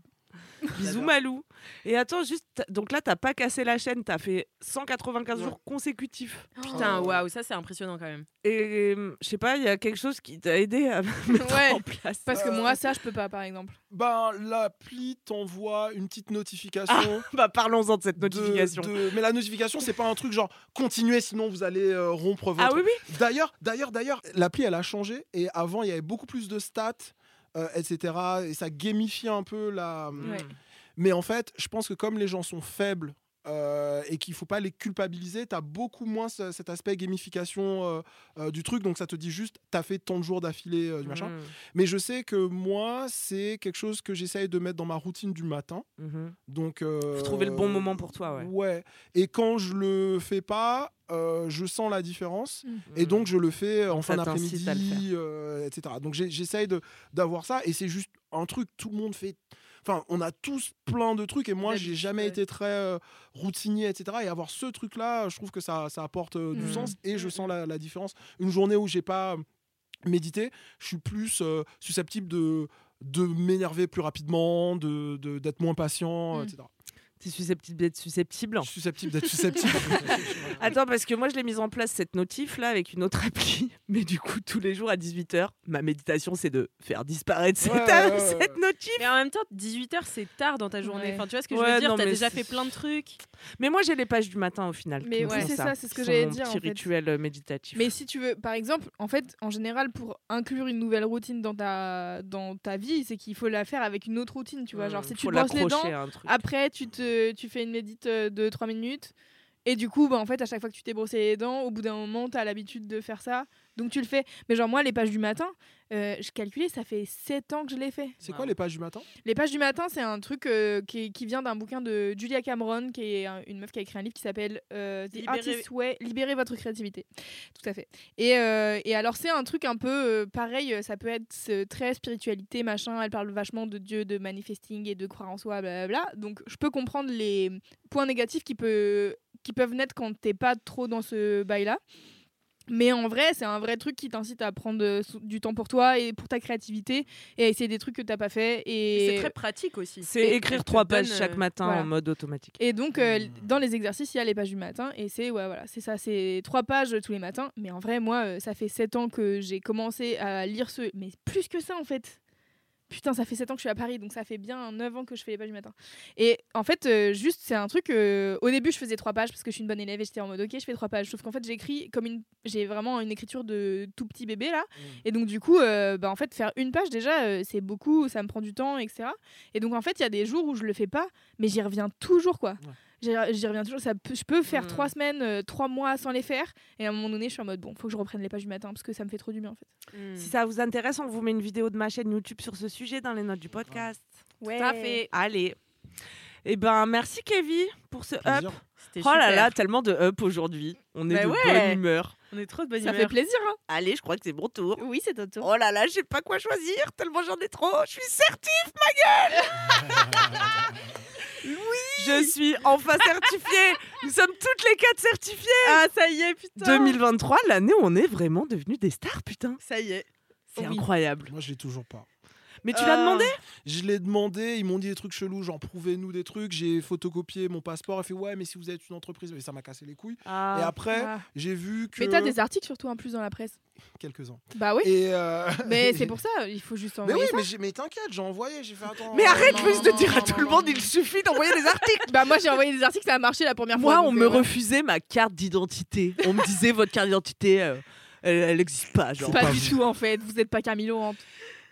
Bisous Malou. Et attends, juste, donc là, t'as pas cassé la chaîne, t'as fait 195 jours consécutifs. Putain, waouh, ça c'est impressionnant quand même. Et euh, je sais pas, il y a quelque chose qui t'a aidé à mettre Ouais, en place. parce que Euh, moi, ça, je peux pas, par exemple. Ben, l'appli t'envoie une petite notification. Bah parlons-en de cette de- notification. de- Mais la notification, c'est pas un truc genre continuez, sinon vous allez euh, rompre votre. Ah oui, oui. D'ailleurs, d'ailleurs, d'ailleurs, l'appli elle a changé et avant il y avait beaucoup plus de stats, euh, etc. Et ça gamifiait un peu la. Ouais. Mais en fait, je pense que comme les gens sont faibles euh, et qu'il faut pas les culpabiliser, tu as beaucoup moins ce- cet aspect gamification euh, euh, du truc. Donc ça te dit juste, tu as fait tant de jours d'affilée euh, du machin. Mhm, Mais je sais que moi, c'est quelque chose que j'essaye de mettre dans ma routine du matin. mhm. Donc, euh, Faut trouver le bon moment pour toi, ouais. Ouais. Et quand je le fais pas, euh, je sens la différence. Et donc, je le fais en fin d'après-midi, euh, etc. Donc, j'essaye d'avoir ça. Et c'est juste un truc, tout le monde fait. Enfin, on a tous plein de trucs. Et moi, j'ai jamais été très euh, routinier, etc. Et avoir ce truc-là, je trouve que ça, ça apporte euh, du Mhm. sens. Et je sens la, la différence. Une journée où j'ai pas médité, je suis plus euh, susceptible de de m'énerver plus rapidement, de de- d'être moins patient, etc. T'es susceptible d'être susceptible. Je suis susceptible d'être susceptible. Attends, parce que moi, je l'ai mise en place cette notif là avec une autre appli. Mais du coup, tous les jours à 18h, ma méditation, c'est de faire disparaître cette, Ouais, ouais, ouais, ouais. cette notif. Mais en même temps, 18h c'est tard dans ta journée. Ouais. Enfin, tu vois ce que je veux dire T'as déjà fait plein de trucs. Mais moi, j'ai les pages du matin au final. Mais ouais, c'est ça, c'est ce que j'allais dire, en Petit fait. rituel euh, méditatif. Mais si tu veux, par exemple, en fait, en général, pour inclure une nouvelle routine dans ta, dans ta vie, c'est qu'il faut la faire avec une autre routine, tu vois. Genre, si tu brosses les dents, après, tu, te, tu fais une médite euh, de 3 minutes. Et du coup, bah, en fait, à chaque fois que tu t'es brossé les dents, au bout d'un moment, tu as l'habitude de faire ça. Donc, tu le fais. Mais genre, moi, les pages du matin, euh, je calculais, ça fait 7 ans que je l'ai fait. C'est quoi les pages du matin? Les pages du matin, c'est un truc euh, qui, qui vient d'un bouquin de Julia Cameron, qui est un- une meuf qui a écrit un livre qui s'appelle euh, The Libérez- Artist's Way, Libérez votre créativité. Tout à fait. Et, euh, et alors, c'est un truc un peu euh, pareil, ça peut être euh, très spiritualité, machin. Elle parle vachement de Dieu, de manifesting et de croire en soi, blablabla. Donc, je peux comprendre les points négatifs qui, peut, qui peuvent naître quand t'es pas trop dans ce bail-là. Mais en vrai, c'est un vrai truc qui t'incite à prendre euh, du temps pour toi et pour ta créativité et à essayer des trucs que t'as pas fait. Et C'est très pratique aussi. C'est écrire trois donne, pages chaque euh, matin voilà. en mode automatique. Et donc, euh, dans les exercices, il y a les pages du matin. Et c'est ouais, voilà, c'est ça, c'est trois pages tous les matins. Mais en vrai, moi, ça fait sept ans que j'ai commencé à lire ce. Mais plus que ça, en fait. Putain, ça fait 7 ans que je suis à Paris, donc ça fait bien 9 ans que je fais les pages du matin. Et en fait, euh, juste, c'est un truc. euh, au début, je faisais trois pages parce que je suis une bonne élève et j'étais en mode ok, je fais trois pages. Sauf qu'en fait, j'écris comme une. J'ai vraiment une écriture de tout petit bébé là. Et donc, du coup, euh, bah, en fait, faire une page déjà, euh, c'est beaucoup, ça me prend du temps, etc. Et donc, en fait, il y a des jours où je le fais pas, mais j'y reviens toujours, quoi. J'y reviens toujours. Ça peut- je peux faire Mm. trois semaines, euh, trois mois sans les faire. Et à un moment donné, je suis en mode bon, faut que je reprenne les pages du matin parce que ça me fait trop du bien, en fait. Hmm. Si ça vous intéresse, on vous met une vidéo de ma chaîne YouTube sur ce sujet dans les notes du podcast. Ouais. Ça fait. Allez. Eh ben, merci Kevin pour ce up. Oh là super. là, tellement de up aujourd'hui. On est Bah de ouais. bonne humeur. On est trop de bonne Ça humeur. fait plaisir, hein Allez, je crois que c'est mon tour. Oui, c'est ton tour. Oh là là, je sais pas quoi choisir, tellement j'en ai trop. Je suis certif, ma gueule Oui Je suis enfin certifiée Nous sommes toutes les quatre certifiées Ah, ça y est, putain. 2023, l'année où on est vraiment devenus des stars, putain. Ça y est. C'est Oui. incroyable. Moi, je l'ai toujours pas. Mais tu l'as Euh, demandé Je l'ai demandé, ils m'ont dit des trucs chelous, genre prouvez-nous des trucs. J'ai photocopié mon passeport. Elle fait ouais, mais si vous êtes une entreprise, et ça m'a cassé les couilles. Ah. Et après, Ah. j'ai vu que Mais t'as des articles surtout en plus dans la presse. quelques-uns. Bah oui. Et euh, Mais c'est pour ça, il faut juste Mais envoyer oui, ça. mais, j'ai- mais t'inquiète, j'ai envoyé, j'ai fait attends. Mais euh, arrête juste de dire non, à non, tout le non, monde, non. il suffit d'envoyer des articles Bah moi j'ai envoyé des articles, ça a marché la première Moi, fois. on donc, me euh, ouais. refusait ma carte d'identité. On me disait votre carte d'identité, euh, elle n'existe pas. Genre. Pas pas du tout en fait, vous êtes pas Laurent.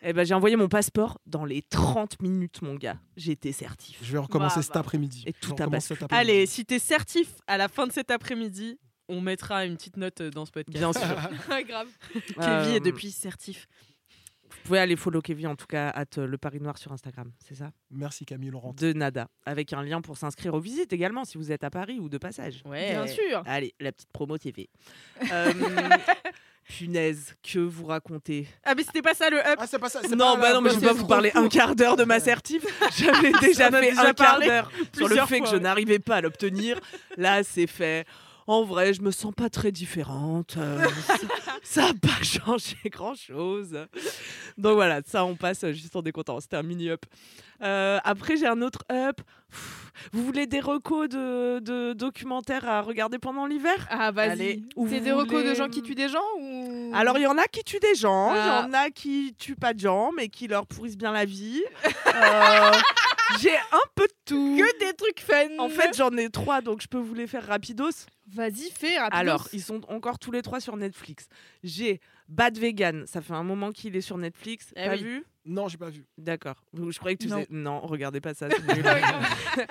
Eh ben, j'ai envoyé mon passeport dans les 30 minutes, mon gars. Été certif. Je vais recommencer Bah, cet bah. après-midi. Et tout basculé. cet. Allez, si t'es certif à la fin de cet après-midi, on mettra une petite note euh, dans ce podcast. Bien sûr. Grave. Kevin Euh, est depuis certif. Vous pouvez aller follow Kevin en tout cas at euh, le Paris Noir sur Instagram, c'est ça? Merci Camille Laurent. De nada, avec un lien pour s'inscrire aux visites également si vous êtes à Paris ou de passage. Ouais. Bien sûr. Allez, la petite promo TV. Euh, punaise, que vous racontez Ah, mais c'était pas ça le up. Ah, c'est pas ça. c'est Non, pas bah non, mais je vais pas vous parler un quart d'heure de ma certif. J'avais déjà fait déjà un quart d'heure sur le fait que je n'arrivais pas à l'obtenir. Là, c'est fait. En vrai, je me sens pas très différente. euh, ça n'a pas changé grand-chose. Donc voilà, ça, on passe juste en décontent. C'était un mini-up. Euh, après, j'ai un autre up. Vous voulez des recos de, de documentaires à regarder pendant l'hiver? Ah, Allez, vas-y. C'est des recos de gens qui tuent des gens ou alors, il y en a qui tuent des gens, il Ah. y en a qui tuent pas de gens, mais qui leur pourrissent bien la vie. Euh, J'ai un peu de tout. que des trucs fun. En fait, j'en ai trois, donc je peux vous les faire rapidos. Vas-y, fais rapidement. Alors, ils sont encore tous les trois sur Netflix. J'ai Bad Vegan, ça fait un moment qu'il est sur Netflix. Eh T'as oui. vu? Non, j'ai pas vu. D'accord. Je croyais que tu Non. faisais. Non, regardez pas ça. c'est nul.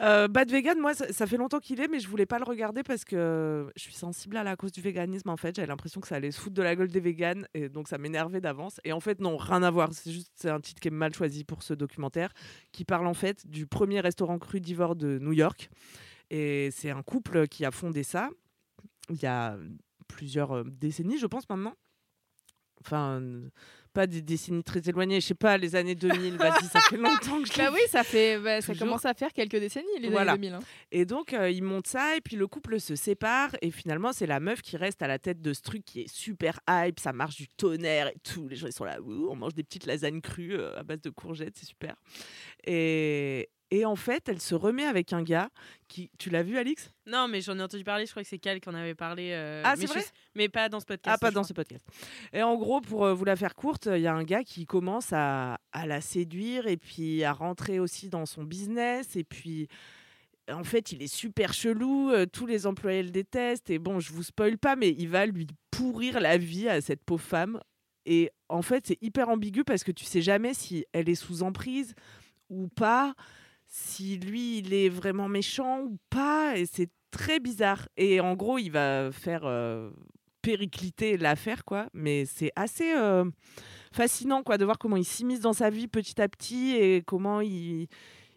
Euh, Bad Vegan, moi, ça, ça fait longtemps qu'il est, mais je voulais pas le regarder parce que je suis sensible à la cause du véganisme. En fait, j'avais l'impression que ça allait se foutre de la gueule des véganes, et donc ça m'énervait d'avance. Et en fait, non, rien à voir. C'est juste c'est un titre qui est mal choisi pour ce documentaire, qui parle en fait du premier restaurant crudivore de New York. Et c'est un couple qui a fondé ça il y a plusieurs euh, décennies, je pense maintenant. Enfin, euh, pas des décennies très éloignées, je sais pas, les années 2000, vas-y, ça fait longtemps que je Bah oui, ça fait, bah, ça commence à faire quelques décennies les Voilà. années 2000. hein. Et donc, euh, ils montent ça, et puis le couple se sépare, et finalement, c'est la meuf qui reste à la tête de ce truc qui est super hype, ça marche du tonnerre et tout. Les gens, ils sont là, on mange des petites lasagnes crues euh, à base de courgettes, c'est super. Et, et en fait, elle se remet avec un gars qui. Tu l'as vu, Alix? Non, mais j'en ai entendu parler. Je crois que c'est Cal qui en avait parlé. euh, Ah, c'est vrai? Mais pas dans ce podcast. Ah, pas dans crois. ce podcast. Et en gros, pour euh, vous la faire courte, il y a un gars qui commence à, à la séduire et puis à rentrer aussi dans son business. Et puis, en fait, il est super chelou. euh, tous les employés le détestent. Et bon, je vous spoil pas, mais il va lui pourrir la vie à cette pauvre femme. Et en fait, c'est hyper ambigu parce que tu sais jamais si elle est sous emprise ou pas, si lui, il est vraiment méchant ou pas. Et c'est très bizarre. Et en gros, il va faire euh, péricliter l'affaire, quoi. Mais c'est assez euh, fascinant, quoi, de voir comment il s'immisce dans sa vie petit à petit et comment il,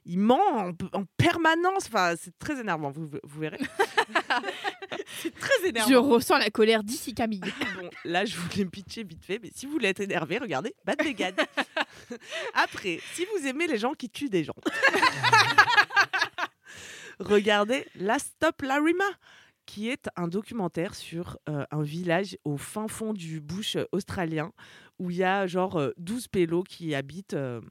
il ment en, en permanence. Enfin, c'est très énervant, vous, vous verrez. C'est très énervant. Je ressens la colère d'ici Camille. Bon, là, je voulais me pitcher vite fait, mais si vous voulez être énervé, regardez Bad Vegan. Après, si vous aimez les gens qui tuent des gens, regardez Last Stop Larima, qui est un documentaire sur euh, un village au fin fond du bush euh, australien, où il y a genre euh, 12 pélos qui habitent euh,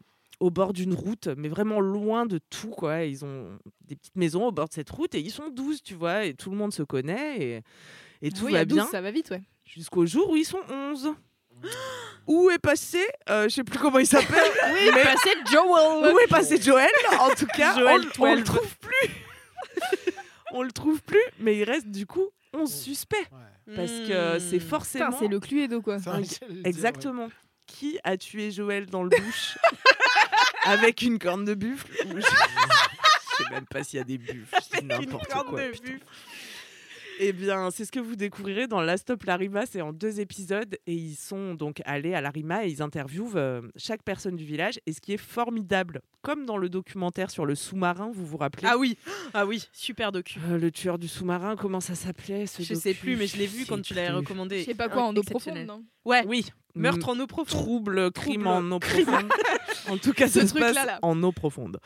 au bord d'une route, mais vraiment loin de tout. Quoi. Ils ont des petites maisons au bord de cette route, et ils sont 12, tu vois, et tout le monde se connaît, et, et tout oui, va à 12, bien ça va vite, ouais. jusqu'au jour où ils sont 11. Où est passé, euh, je sais plus comment il s'appelle, Oui, mais passé Joel. où est passé Joël En tout cas, Joël on, le- on le 12. trouve plus. on le trouve plus, mais il reste du coup 11 suspects. Ouais. Parce que c'est Hmm. forcément c'est le Cluedo, quoi. Un- exactement qui a tué Joël dans le bush? Avec une corne de buffle. Je... je sais même pas s'il y a des buffles, c'est n'importe corne quoi. de. Eh bien, c'est ce que vous découvrirez dans Last Stop Larima. C'est en deux épisodes et ils sont donc allés à Larima et ils interviewent euh, chaque personne du village. Et ce qui est formidable, comme dans le documentaire sur le sous-marin, vous vous rappelez? Ah oui, ah oui, super docu. Euh, Le tueur du sous-marin, comment ça s'appelait ce Je sais docu? plus, mais je l'ai vu sais quand tu l'avais recommandé. Je sais pas quoi, en eau profonde, non? Ouais, Oui. meurtre en eau profonde. Trouble, crime Trouble, en eau profonde. en tout cas, Ce ça se passe là. en eau profonde.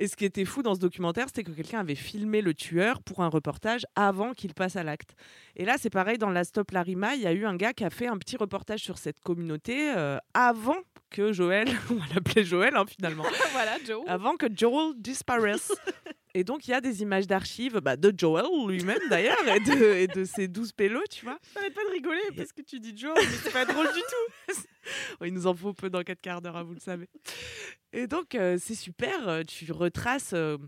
Et ce qui était fou dans ce documentaire, c'était que quelqu'un avait filmé le tueur pour un reportage avant qu'il passe à l'acte. Et là, c'est pareil, dans la Stop Larima, il y a eu un gars qui a fait un petit reportage sur cette communauté euh, avant que Joël, on va l'appeler Joël hein, finalement, voilà, Joe. avant que Joel disparaisse. Et donc, il y a des images d'archives bah, de Joel lui-même d'ailleurs et de, et de ses 12 pélos, tu vois. J'arrête pas de rigoler parce que tu dis Joe, mais c'est pas drôle du tout. il nous en faut peu dans 4 quarts d'heure, hein, vous le savez. Et donc, euh, c'est super. euh, Tu retraces euh,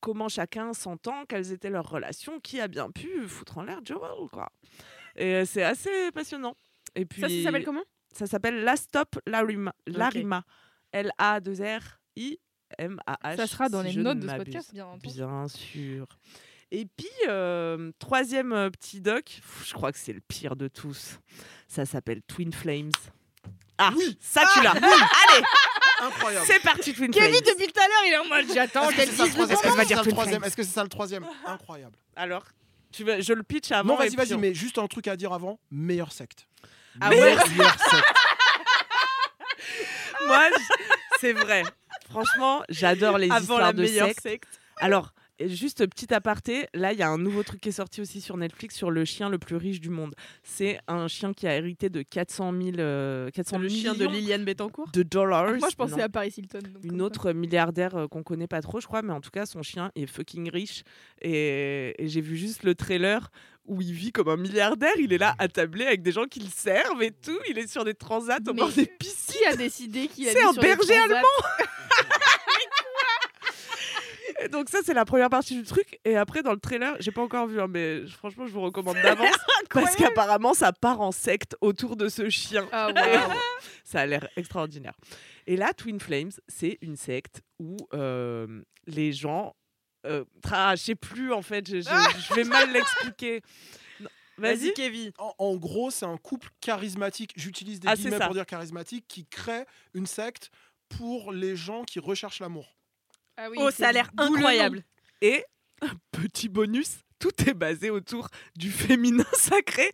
comment chacun s'entend, quelles étaient leurs relations, qui a bien pu foutre en l'air Joel, quoi. Et euh, c'est assez passionnant. Et puis, Ça, ça s'appelle comment? Ça s'appelle La Stop Larima. Larima. L-A-2-R-I-M-A-H. Ça sera dans si les notes de ce podcast, bien entendu. Bien sûr. Et puis, euh, troisième euh, petit doc, je crois que c'est le pire de tous. Ça s'appelle Twin Flames. Ah, Oui. ça tu l'as. Allez, Incroyable. c'est parti, Twin Kevin, Flames. depuis tout à l'heure, il est en mode j'attends qu'elle c'est ça le dise le troisième Est-ce que dire c'est ça le troisième Est-ce que c'est ça le troisième Incroyable. Alors, tu veux, je le pitch avant. Non, vas-y, vas-y, mais juste un truc à dire avant. Meilleure secte. Ah Meilleure secte. Moi, c'est vrai. Franchement, j'adore les Avant histoires la de meilleure secte. Alors, juste petit aparté, là, il y a un nouveau truc qui est sorti aussi sur Netflix sur le chien le plus riche du monde. C'est un chien qui a hérité de 400 000, euh, 400 Le chien de Liliane Bettencourt. de dollars. Moi, je pensais Non. à Paris Hilton. donc une autre milliardaire euh, qu'on connaît pas trop, je crois, mais en tout cas, son chien est fucking riche. Et, et j'ai vu juste le trailer où il vit comme un milliardaire. Il est là attablé avec des gens qui le servent et tout. Il est sur des transats au Mais bord des piscines. Qui a décidé qu'il C'est un berger transats Et donc ça, c'est la première partie du truc. Et après, dans le trailer, j'ai pas encore vu, hein, mais franchement, je vous recommande d'avance. parce qu'apparemment, ça part en secte autour de ce chien. Ah ouais. Ça a l'air extraordinaire. Et là, Twin Flames, c'est une secte où euh, les gens... Euh, tra- je sais plus, en fait, je, je- je vais mal l'expliquer. Vas-y. Kevin. En, en gros, c'est un couple charismatique. J'utilise des Ah, c'est guillemets pour dire charismatique qui crée une secte pour les gens qui recherchent l'amour. Ah oui, Oh, c'est ça a l'air d'où le nom. incroyable. Et un petit bonus, tout est basé autour du féminin sacré. et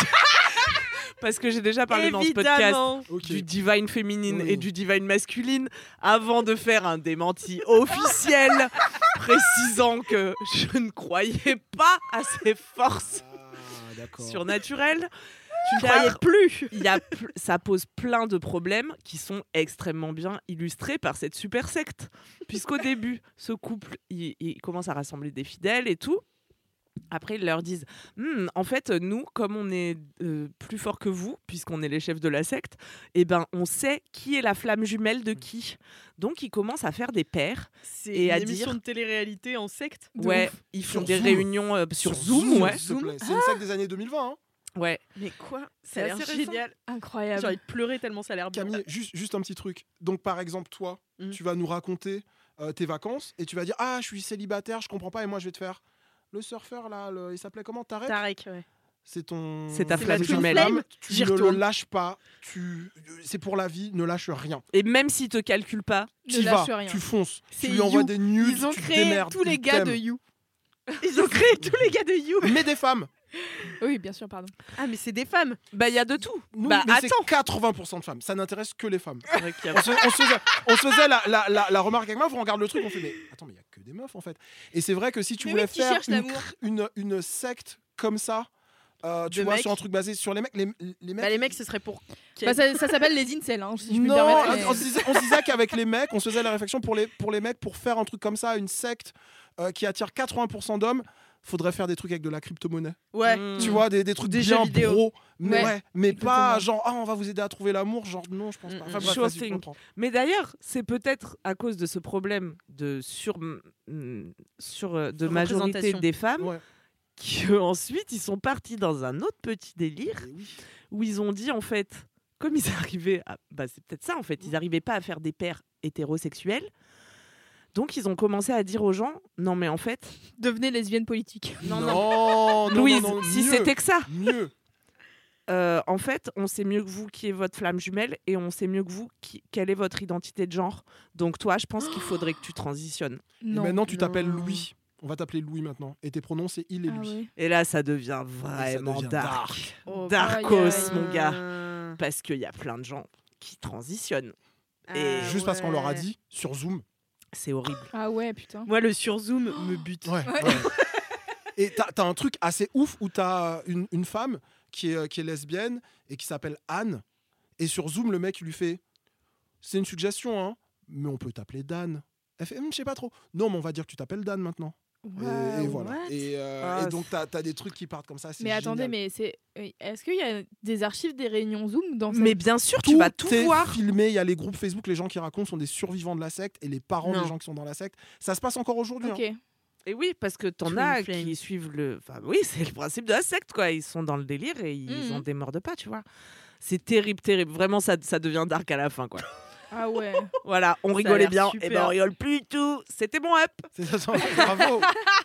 du- Parce que j'ai déjà parlé dans ce podcast du divine féminine Oui. et du divine masculine avant de faire un démenti officiel précisant que je ne croyais pas à ces forces Ah, surnaturelles. Tu ne croyais plus. il y a pl- ça pose plein de problèmes qui sont extrêmement bien illustrés par cette super secte. Puisqu'au début, ce couple, il, il commence à rassembler des fidèles et tout. Après, ils leur disent Hmm, En fait, nous, comme on est euh, plus fort que vous, puisqu'on est les chefs de la secte, eh ben, on sait qui est la flamme jumelle de qui. Donc, ils commencent à faire des paires. C'est Et une à émission dire- de télé-réalité en secte. de ouais, ouf. ils font Sur des Zoom. réunions euh, sur, Zoom. ouais. te plaît. C'est une secte des années 2020. hein. Ouais. Mais quoi? C'est Ça a l'air génial. Incroyable. J'ai envie de pleurer tellement ça a l'air bien. Camille, juste, juste un petit truc. Donc, par exemple, toi, Mm. tu vas nous raconter euh, tes vacances et tu vas dire Ah, je suis célibataire, je comprends pas, et moi, je vais te faire. Le surfeur, là, le- il s'appelait comment? Tarek? Tarek, ouais. C'est ton. C'est ta flamme jumelle. Tu ne le lâches pas. Tu... C'est pour la vie, ne lâche rien. Et même s'ils te calculent pas, Ne Tu vas, lâche rien. tu fonces. C'est Tu lui envoies You. des nudes, Ils ont tu créé tous les gars de. You. Ils ont créé tous les gars de You. Mais des femmes. Oui, bien sûr, pardon. Ah, mais c'est des femmes. bah il y a de tout. Nous, Bah, mais c'est attends. 80% de femmes. Ça n'intéresse que les femmes. C'est vrai qu'il y a- On se, on se faisait, on se faisait la, la- la- la remarque avec meuf, on regarde le truc, on fait mais attends, mais il y a que des meufs en fait. Et c'est vrai que si tu Mais voulais oui, faire une, secte comme ça, euh, tu De vois, mecs. sur un truc basé sur les mecs, les, les mecs. Bah, les mecs, ce serait pour. Bah, ça ça s'appelle les incels, hein, si je puis me non, on, se disait, qu'avec les mecs, on se faisait la réflexion pour les, pour les mecs, pour faire un truc comme ça, une secte euh, qui attire 80% d'hommes, faudrait faire des trucs avec de la crypto-monnaie. Ouais. Mm. Tu vois, des, des trucs Des bien jeux vidéo. mais, Ouais, mais pas genre, ah, on va vous aider à trouver l'amour, genre, non, je pense pas. Mm, Enfin, mm. bref, Sure vas-y. Mais d'ailleurs, c'est peut-être à cause de ce problème de sur, mm, sur euh, de majorité des femmes Ouais. qu'ensuite ils sont partis dans un autre petit délire oui. où ils ont dit en fait, comme ils arrivaient à, bah c'est peut-être ça en fait, ils n'arrivaient pas à faire des pères hétérosexuels. Donc ils ont commencé à dire aux gens, non mais en fait, Devenez lesbienne politique. Non, non, non, Louise, non, non, si c'était que ça, mieux. euh, en fait, on sait mieux que vous qui est votre flamme jumelle et on sait mieux que vous qui, quelle est votre identité de genre. Donc toi, je pense qu'il faudrait que tu transitionnes. Et Non. maintenant, tu t'appelles. Louis. On va t'appeler Louis maintenant. Et tes pronoms, c'est il et Ah lui. ouais. Et là, ça devient vraiment ça devient dark. Oh, Darkos, mon gars. Parce qu'il y a plein de gens qui transitionnent. ah Et Juste parce qu'on leur a dit sur Zoom. C'est horrible. Ah ouais, putain. Moi, le surzoom me bute. Ouais. ouais. Et t'as as un truc assez ouf où t'as une, une femme qui est, qui est lesbienne et qui s'appelle Anne. Et sur Zoom, le mec, il lui fait C'est une suggestion, hein, mais on peut t'appeler Dan. Elle fait Hum, Je sais pas trop. Non, mais on va dire que tu t'appelles Dan maintenant. Et- voilà. Et, euh, Ah, et donc, t'as as des trucs qui partent comme ça. c'est Mais attendez, génial. mais c'est. Est-ce qu'il y a des archives des réunions Zoom dans cette... Mais bien sûr, tu vas tout est voir. filmé. Il y a les groupes Facebook, les gens qui racontent sont des survivants de la secte et les parents Non. des gens qui sont dans la secte. Ça se passe encore aujourd'hui. Ok. hein. Et oui, parce que t'en as qui suivent le. Enfin, oui, c'est le principe de la secte, quoi. Ils sont dans le délire et ils Mhm. ont des morts de pas, tu vois. C'est terrible, terrible. Vraiment, ça, ça devient dark à la fin, quoi. Ah ouais. Voilà, on Ça rigolait bien. super. Et ben, on rigole plus du tout. C'était mon up. C'est ça, ça, bravo.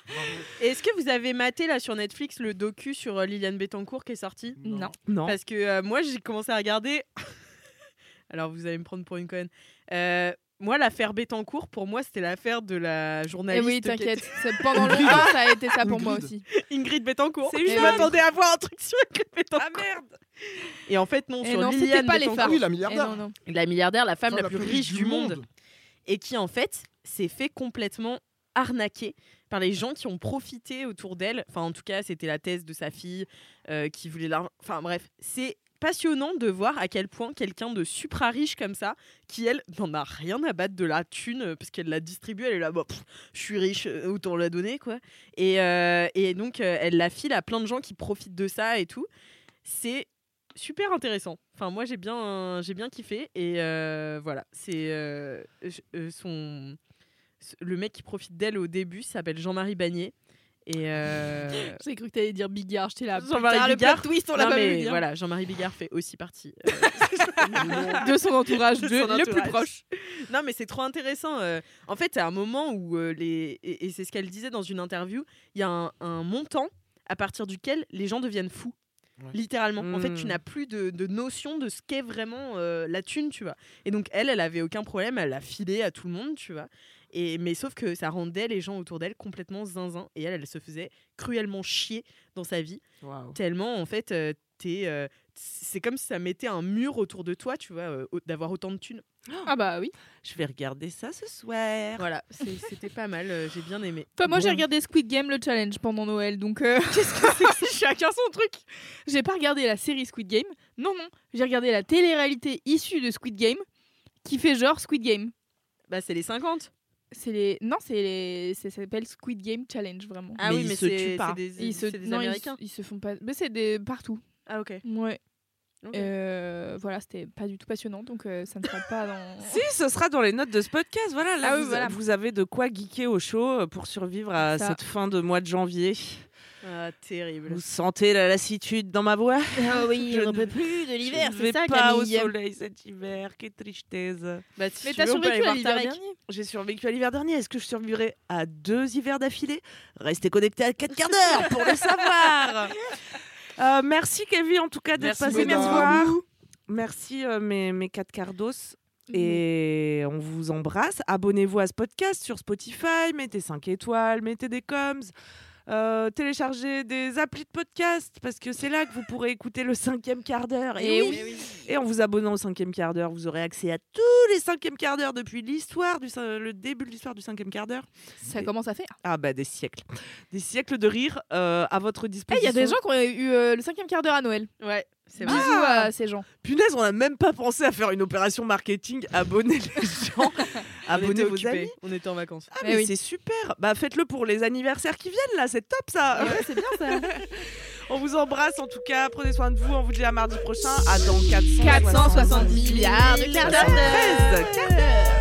Et Est-ce que vous avez maté là sur Netflix le docu sur euh, Liliane Bettencourt qui est sorti? Non. Non. Parce que euh, moi j'ai commencé à regarder. Alors vous allez me prendre pour une conne. Euh, moi, l'affaire Bettencourt, pour moi, c'était l'affaire de la Eh journaliste. oui, qui t'inquiète. Pendant longtemps, ça a été ça pour moi Ingrid. aussi. Ingrid Bettencourt. C'est Je m'attendais à voir un truc sur Ingrid Bettencourt. Ah merde Et en fait, non, Et sur non, c'était Liliane pas les Bettencourt. Oui, la Eh milliardaire. non, non. la milliardaire, la femme Femme la, plus riche du monde. et qui en fait s'est fait complètement arnaquer par les gens qui ont profité autour d'elle. Enfin, en tout cas, c'était la thèse de sa fille euh, qui voulait l'argent. Enfin, bref, c'est passionnant de voir à quel point quelqu'un de supra riche comme ça, qui elle n'en a rien à battre de la thune euh, parce qu'elle l'a distribuée, elle est là, bon, je suis riche, euh, autant la donner quoi. Et, euh, donc elle la file à plein de gens qui profitent de ça et tout. C'est super intéressant. Enfin, moi j'ai bien, kiffé et voilà, c'est le mec qui profite d'elle au début s'appelle Jean-Marie Bagné et euh, J'ai cru que t'allais dire Bigard. J'étais là. Jean-Marie Bigard. twist, on l'a pas mais vu. voilà, Jean-Marie Bigard fait aussi partie euh, De son entourage, de de- son le plus entourage. proche. Non, mais c'est trop intéressant. euh. En fait, à un moment où euh, les et, et c'est ce qu'elle disait dans une interview, il y a un, un montant à partir duquel les gens deviennent fous. Ouais. Littéralement. En fait, tu Mm. n'as plus de, de notion de ce qu'est vraiment euh, la thune, tu vois. Et donc, elle, elle avait aucun problème, elle l'a filé à tout le monde, tu vois. Et, mais sauf que ça rendait les gens autour d'elle complètement zinzin. Et elle, elle se faisait cruellement chier dans sa vie. Tellement, en fait, euh, t'es, euh, c'est comme si ça mettait un mur autour de toi, tu vois, euh, d'avoir autant de thunes. Ah bah oui. Je vais regarder ça ce soir. Voilà, c'est- c'était pas mal, euh, j'ai bien aimé. Enfin, moi, j'ai Bon. regardé Squid Game, le challenge, pendant Noël. Donc, euh, qu'est-ce que c'est que c'est Chacun son truc. J'ai pas regardé la série Squid Game. Non, non. J'ai regardé la télé-réalité issue de Squid Game qui fait genre Squid Game. Bah, c'est les 50. C'est les. Non, c'est les. Ça s'appelle Squid Game Challenge, vraiment. Ah Mais oui, ils mais se c'est tuent pas. c'est des, Ils se... des non, Américains. Ils, se font pas. Mais c'est des partout. Ah, ok. Ouais. Euh, voilà, c'était pas du tout passionnant, donc euh, ça ne sera pas dans. Si, ce sera dans les notes de ce podcast. Voilà, là, Ah oui, vous, voilà. vous avez de quoi geeker au chaud pour survivre à Ça. cette fin de mois de janvier. Ah, terrible. Vous sentez la lassitude dans ma voix Ah oui, Je ne- peut plus de l'hiver, Je c'est vais ça, pas au soleil cet hiver, quelle tristesse. Bah, si Mais tu t'as survécu à l'hiver dernier J'ai survécu à l'hiver dernier. Est-ce que je survivrai à deux hivers d'affilée? Restez connectés à 4 quarts d'heure pour le savoir. Euh, merci Kevin en tout cas d'être Merci passé beaucoup. voir. Merci euh, mes, mes 4 quarts d'os. Et on vous embrasse. Abonnez-vous à ce podcast sur Spotify, mettez 5 étoiles, mettez des coms, euh, téléchargez des applis de podcast parce que c'est là que vous pourrez écouter le cinquième quart d'heure. Et, Et oui. Et en vous abonnant au cinquième quart d'heure, vous aurez accès à tous les cinquièmes quart d'heure depuis l'histoire du le début de l'histoire du cinquième quart d'heure. Ça commence à faire. Ah bah des siècles, des siècles de rire euh, à votre Eh, Il disposition. y a des gens qui ont eu euh, le cinquième quart d'heure à Noël. Ouais, c'est Bisous vrai. à ces gens. Punaise, on n'a même pas pensé à faire une opération marketing. Abonner les gens, On abonnez était vos occupés, amis. On était en vacances. Ah Eh mais oui. c'est super. Bah faites-le pour les anniversaires qui viennent là, c'est top ça. Ouais, c'est bien ça. On vous embrasse en tout cas. Prenez soin de vous. On vous dit à mardi prochain. À dans 470 470 milliards de quarts d'heure. 13 quarts d'heure.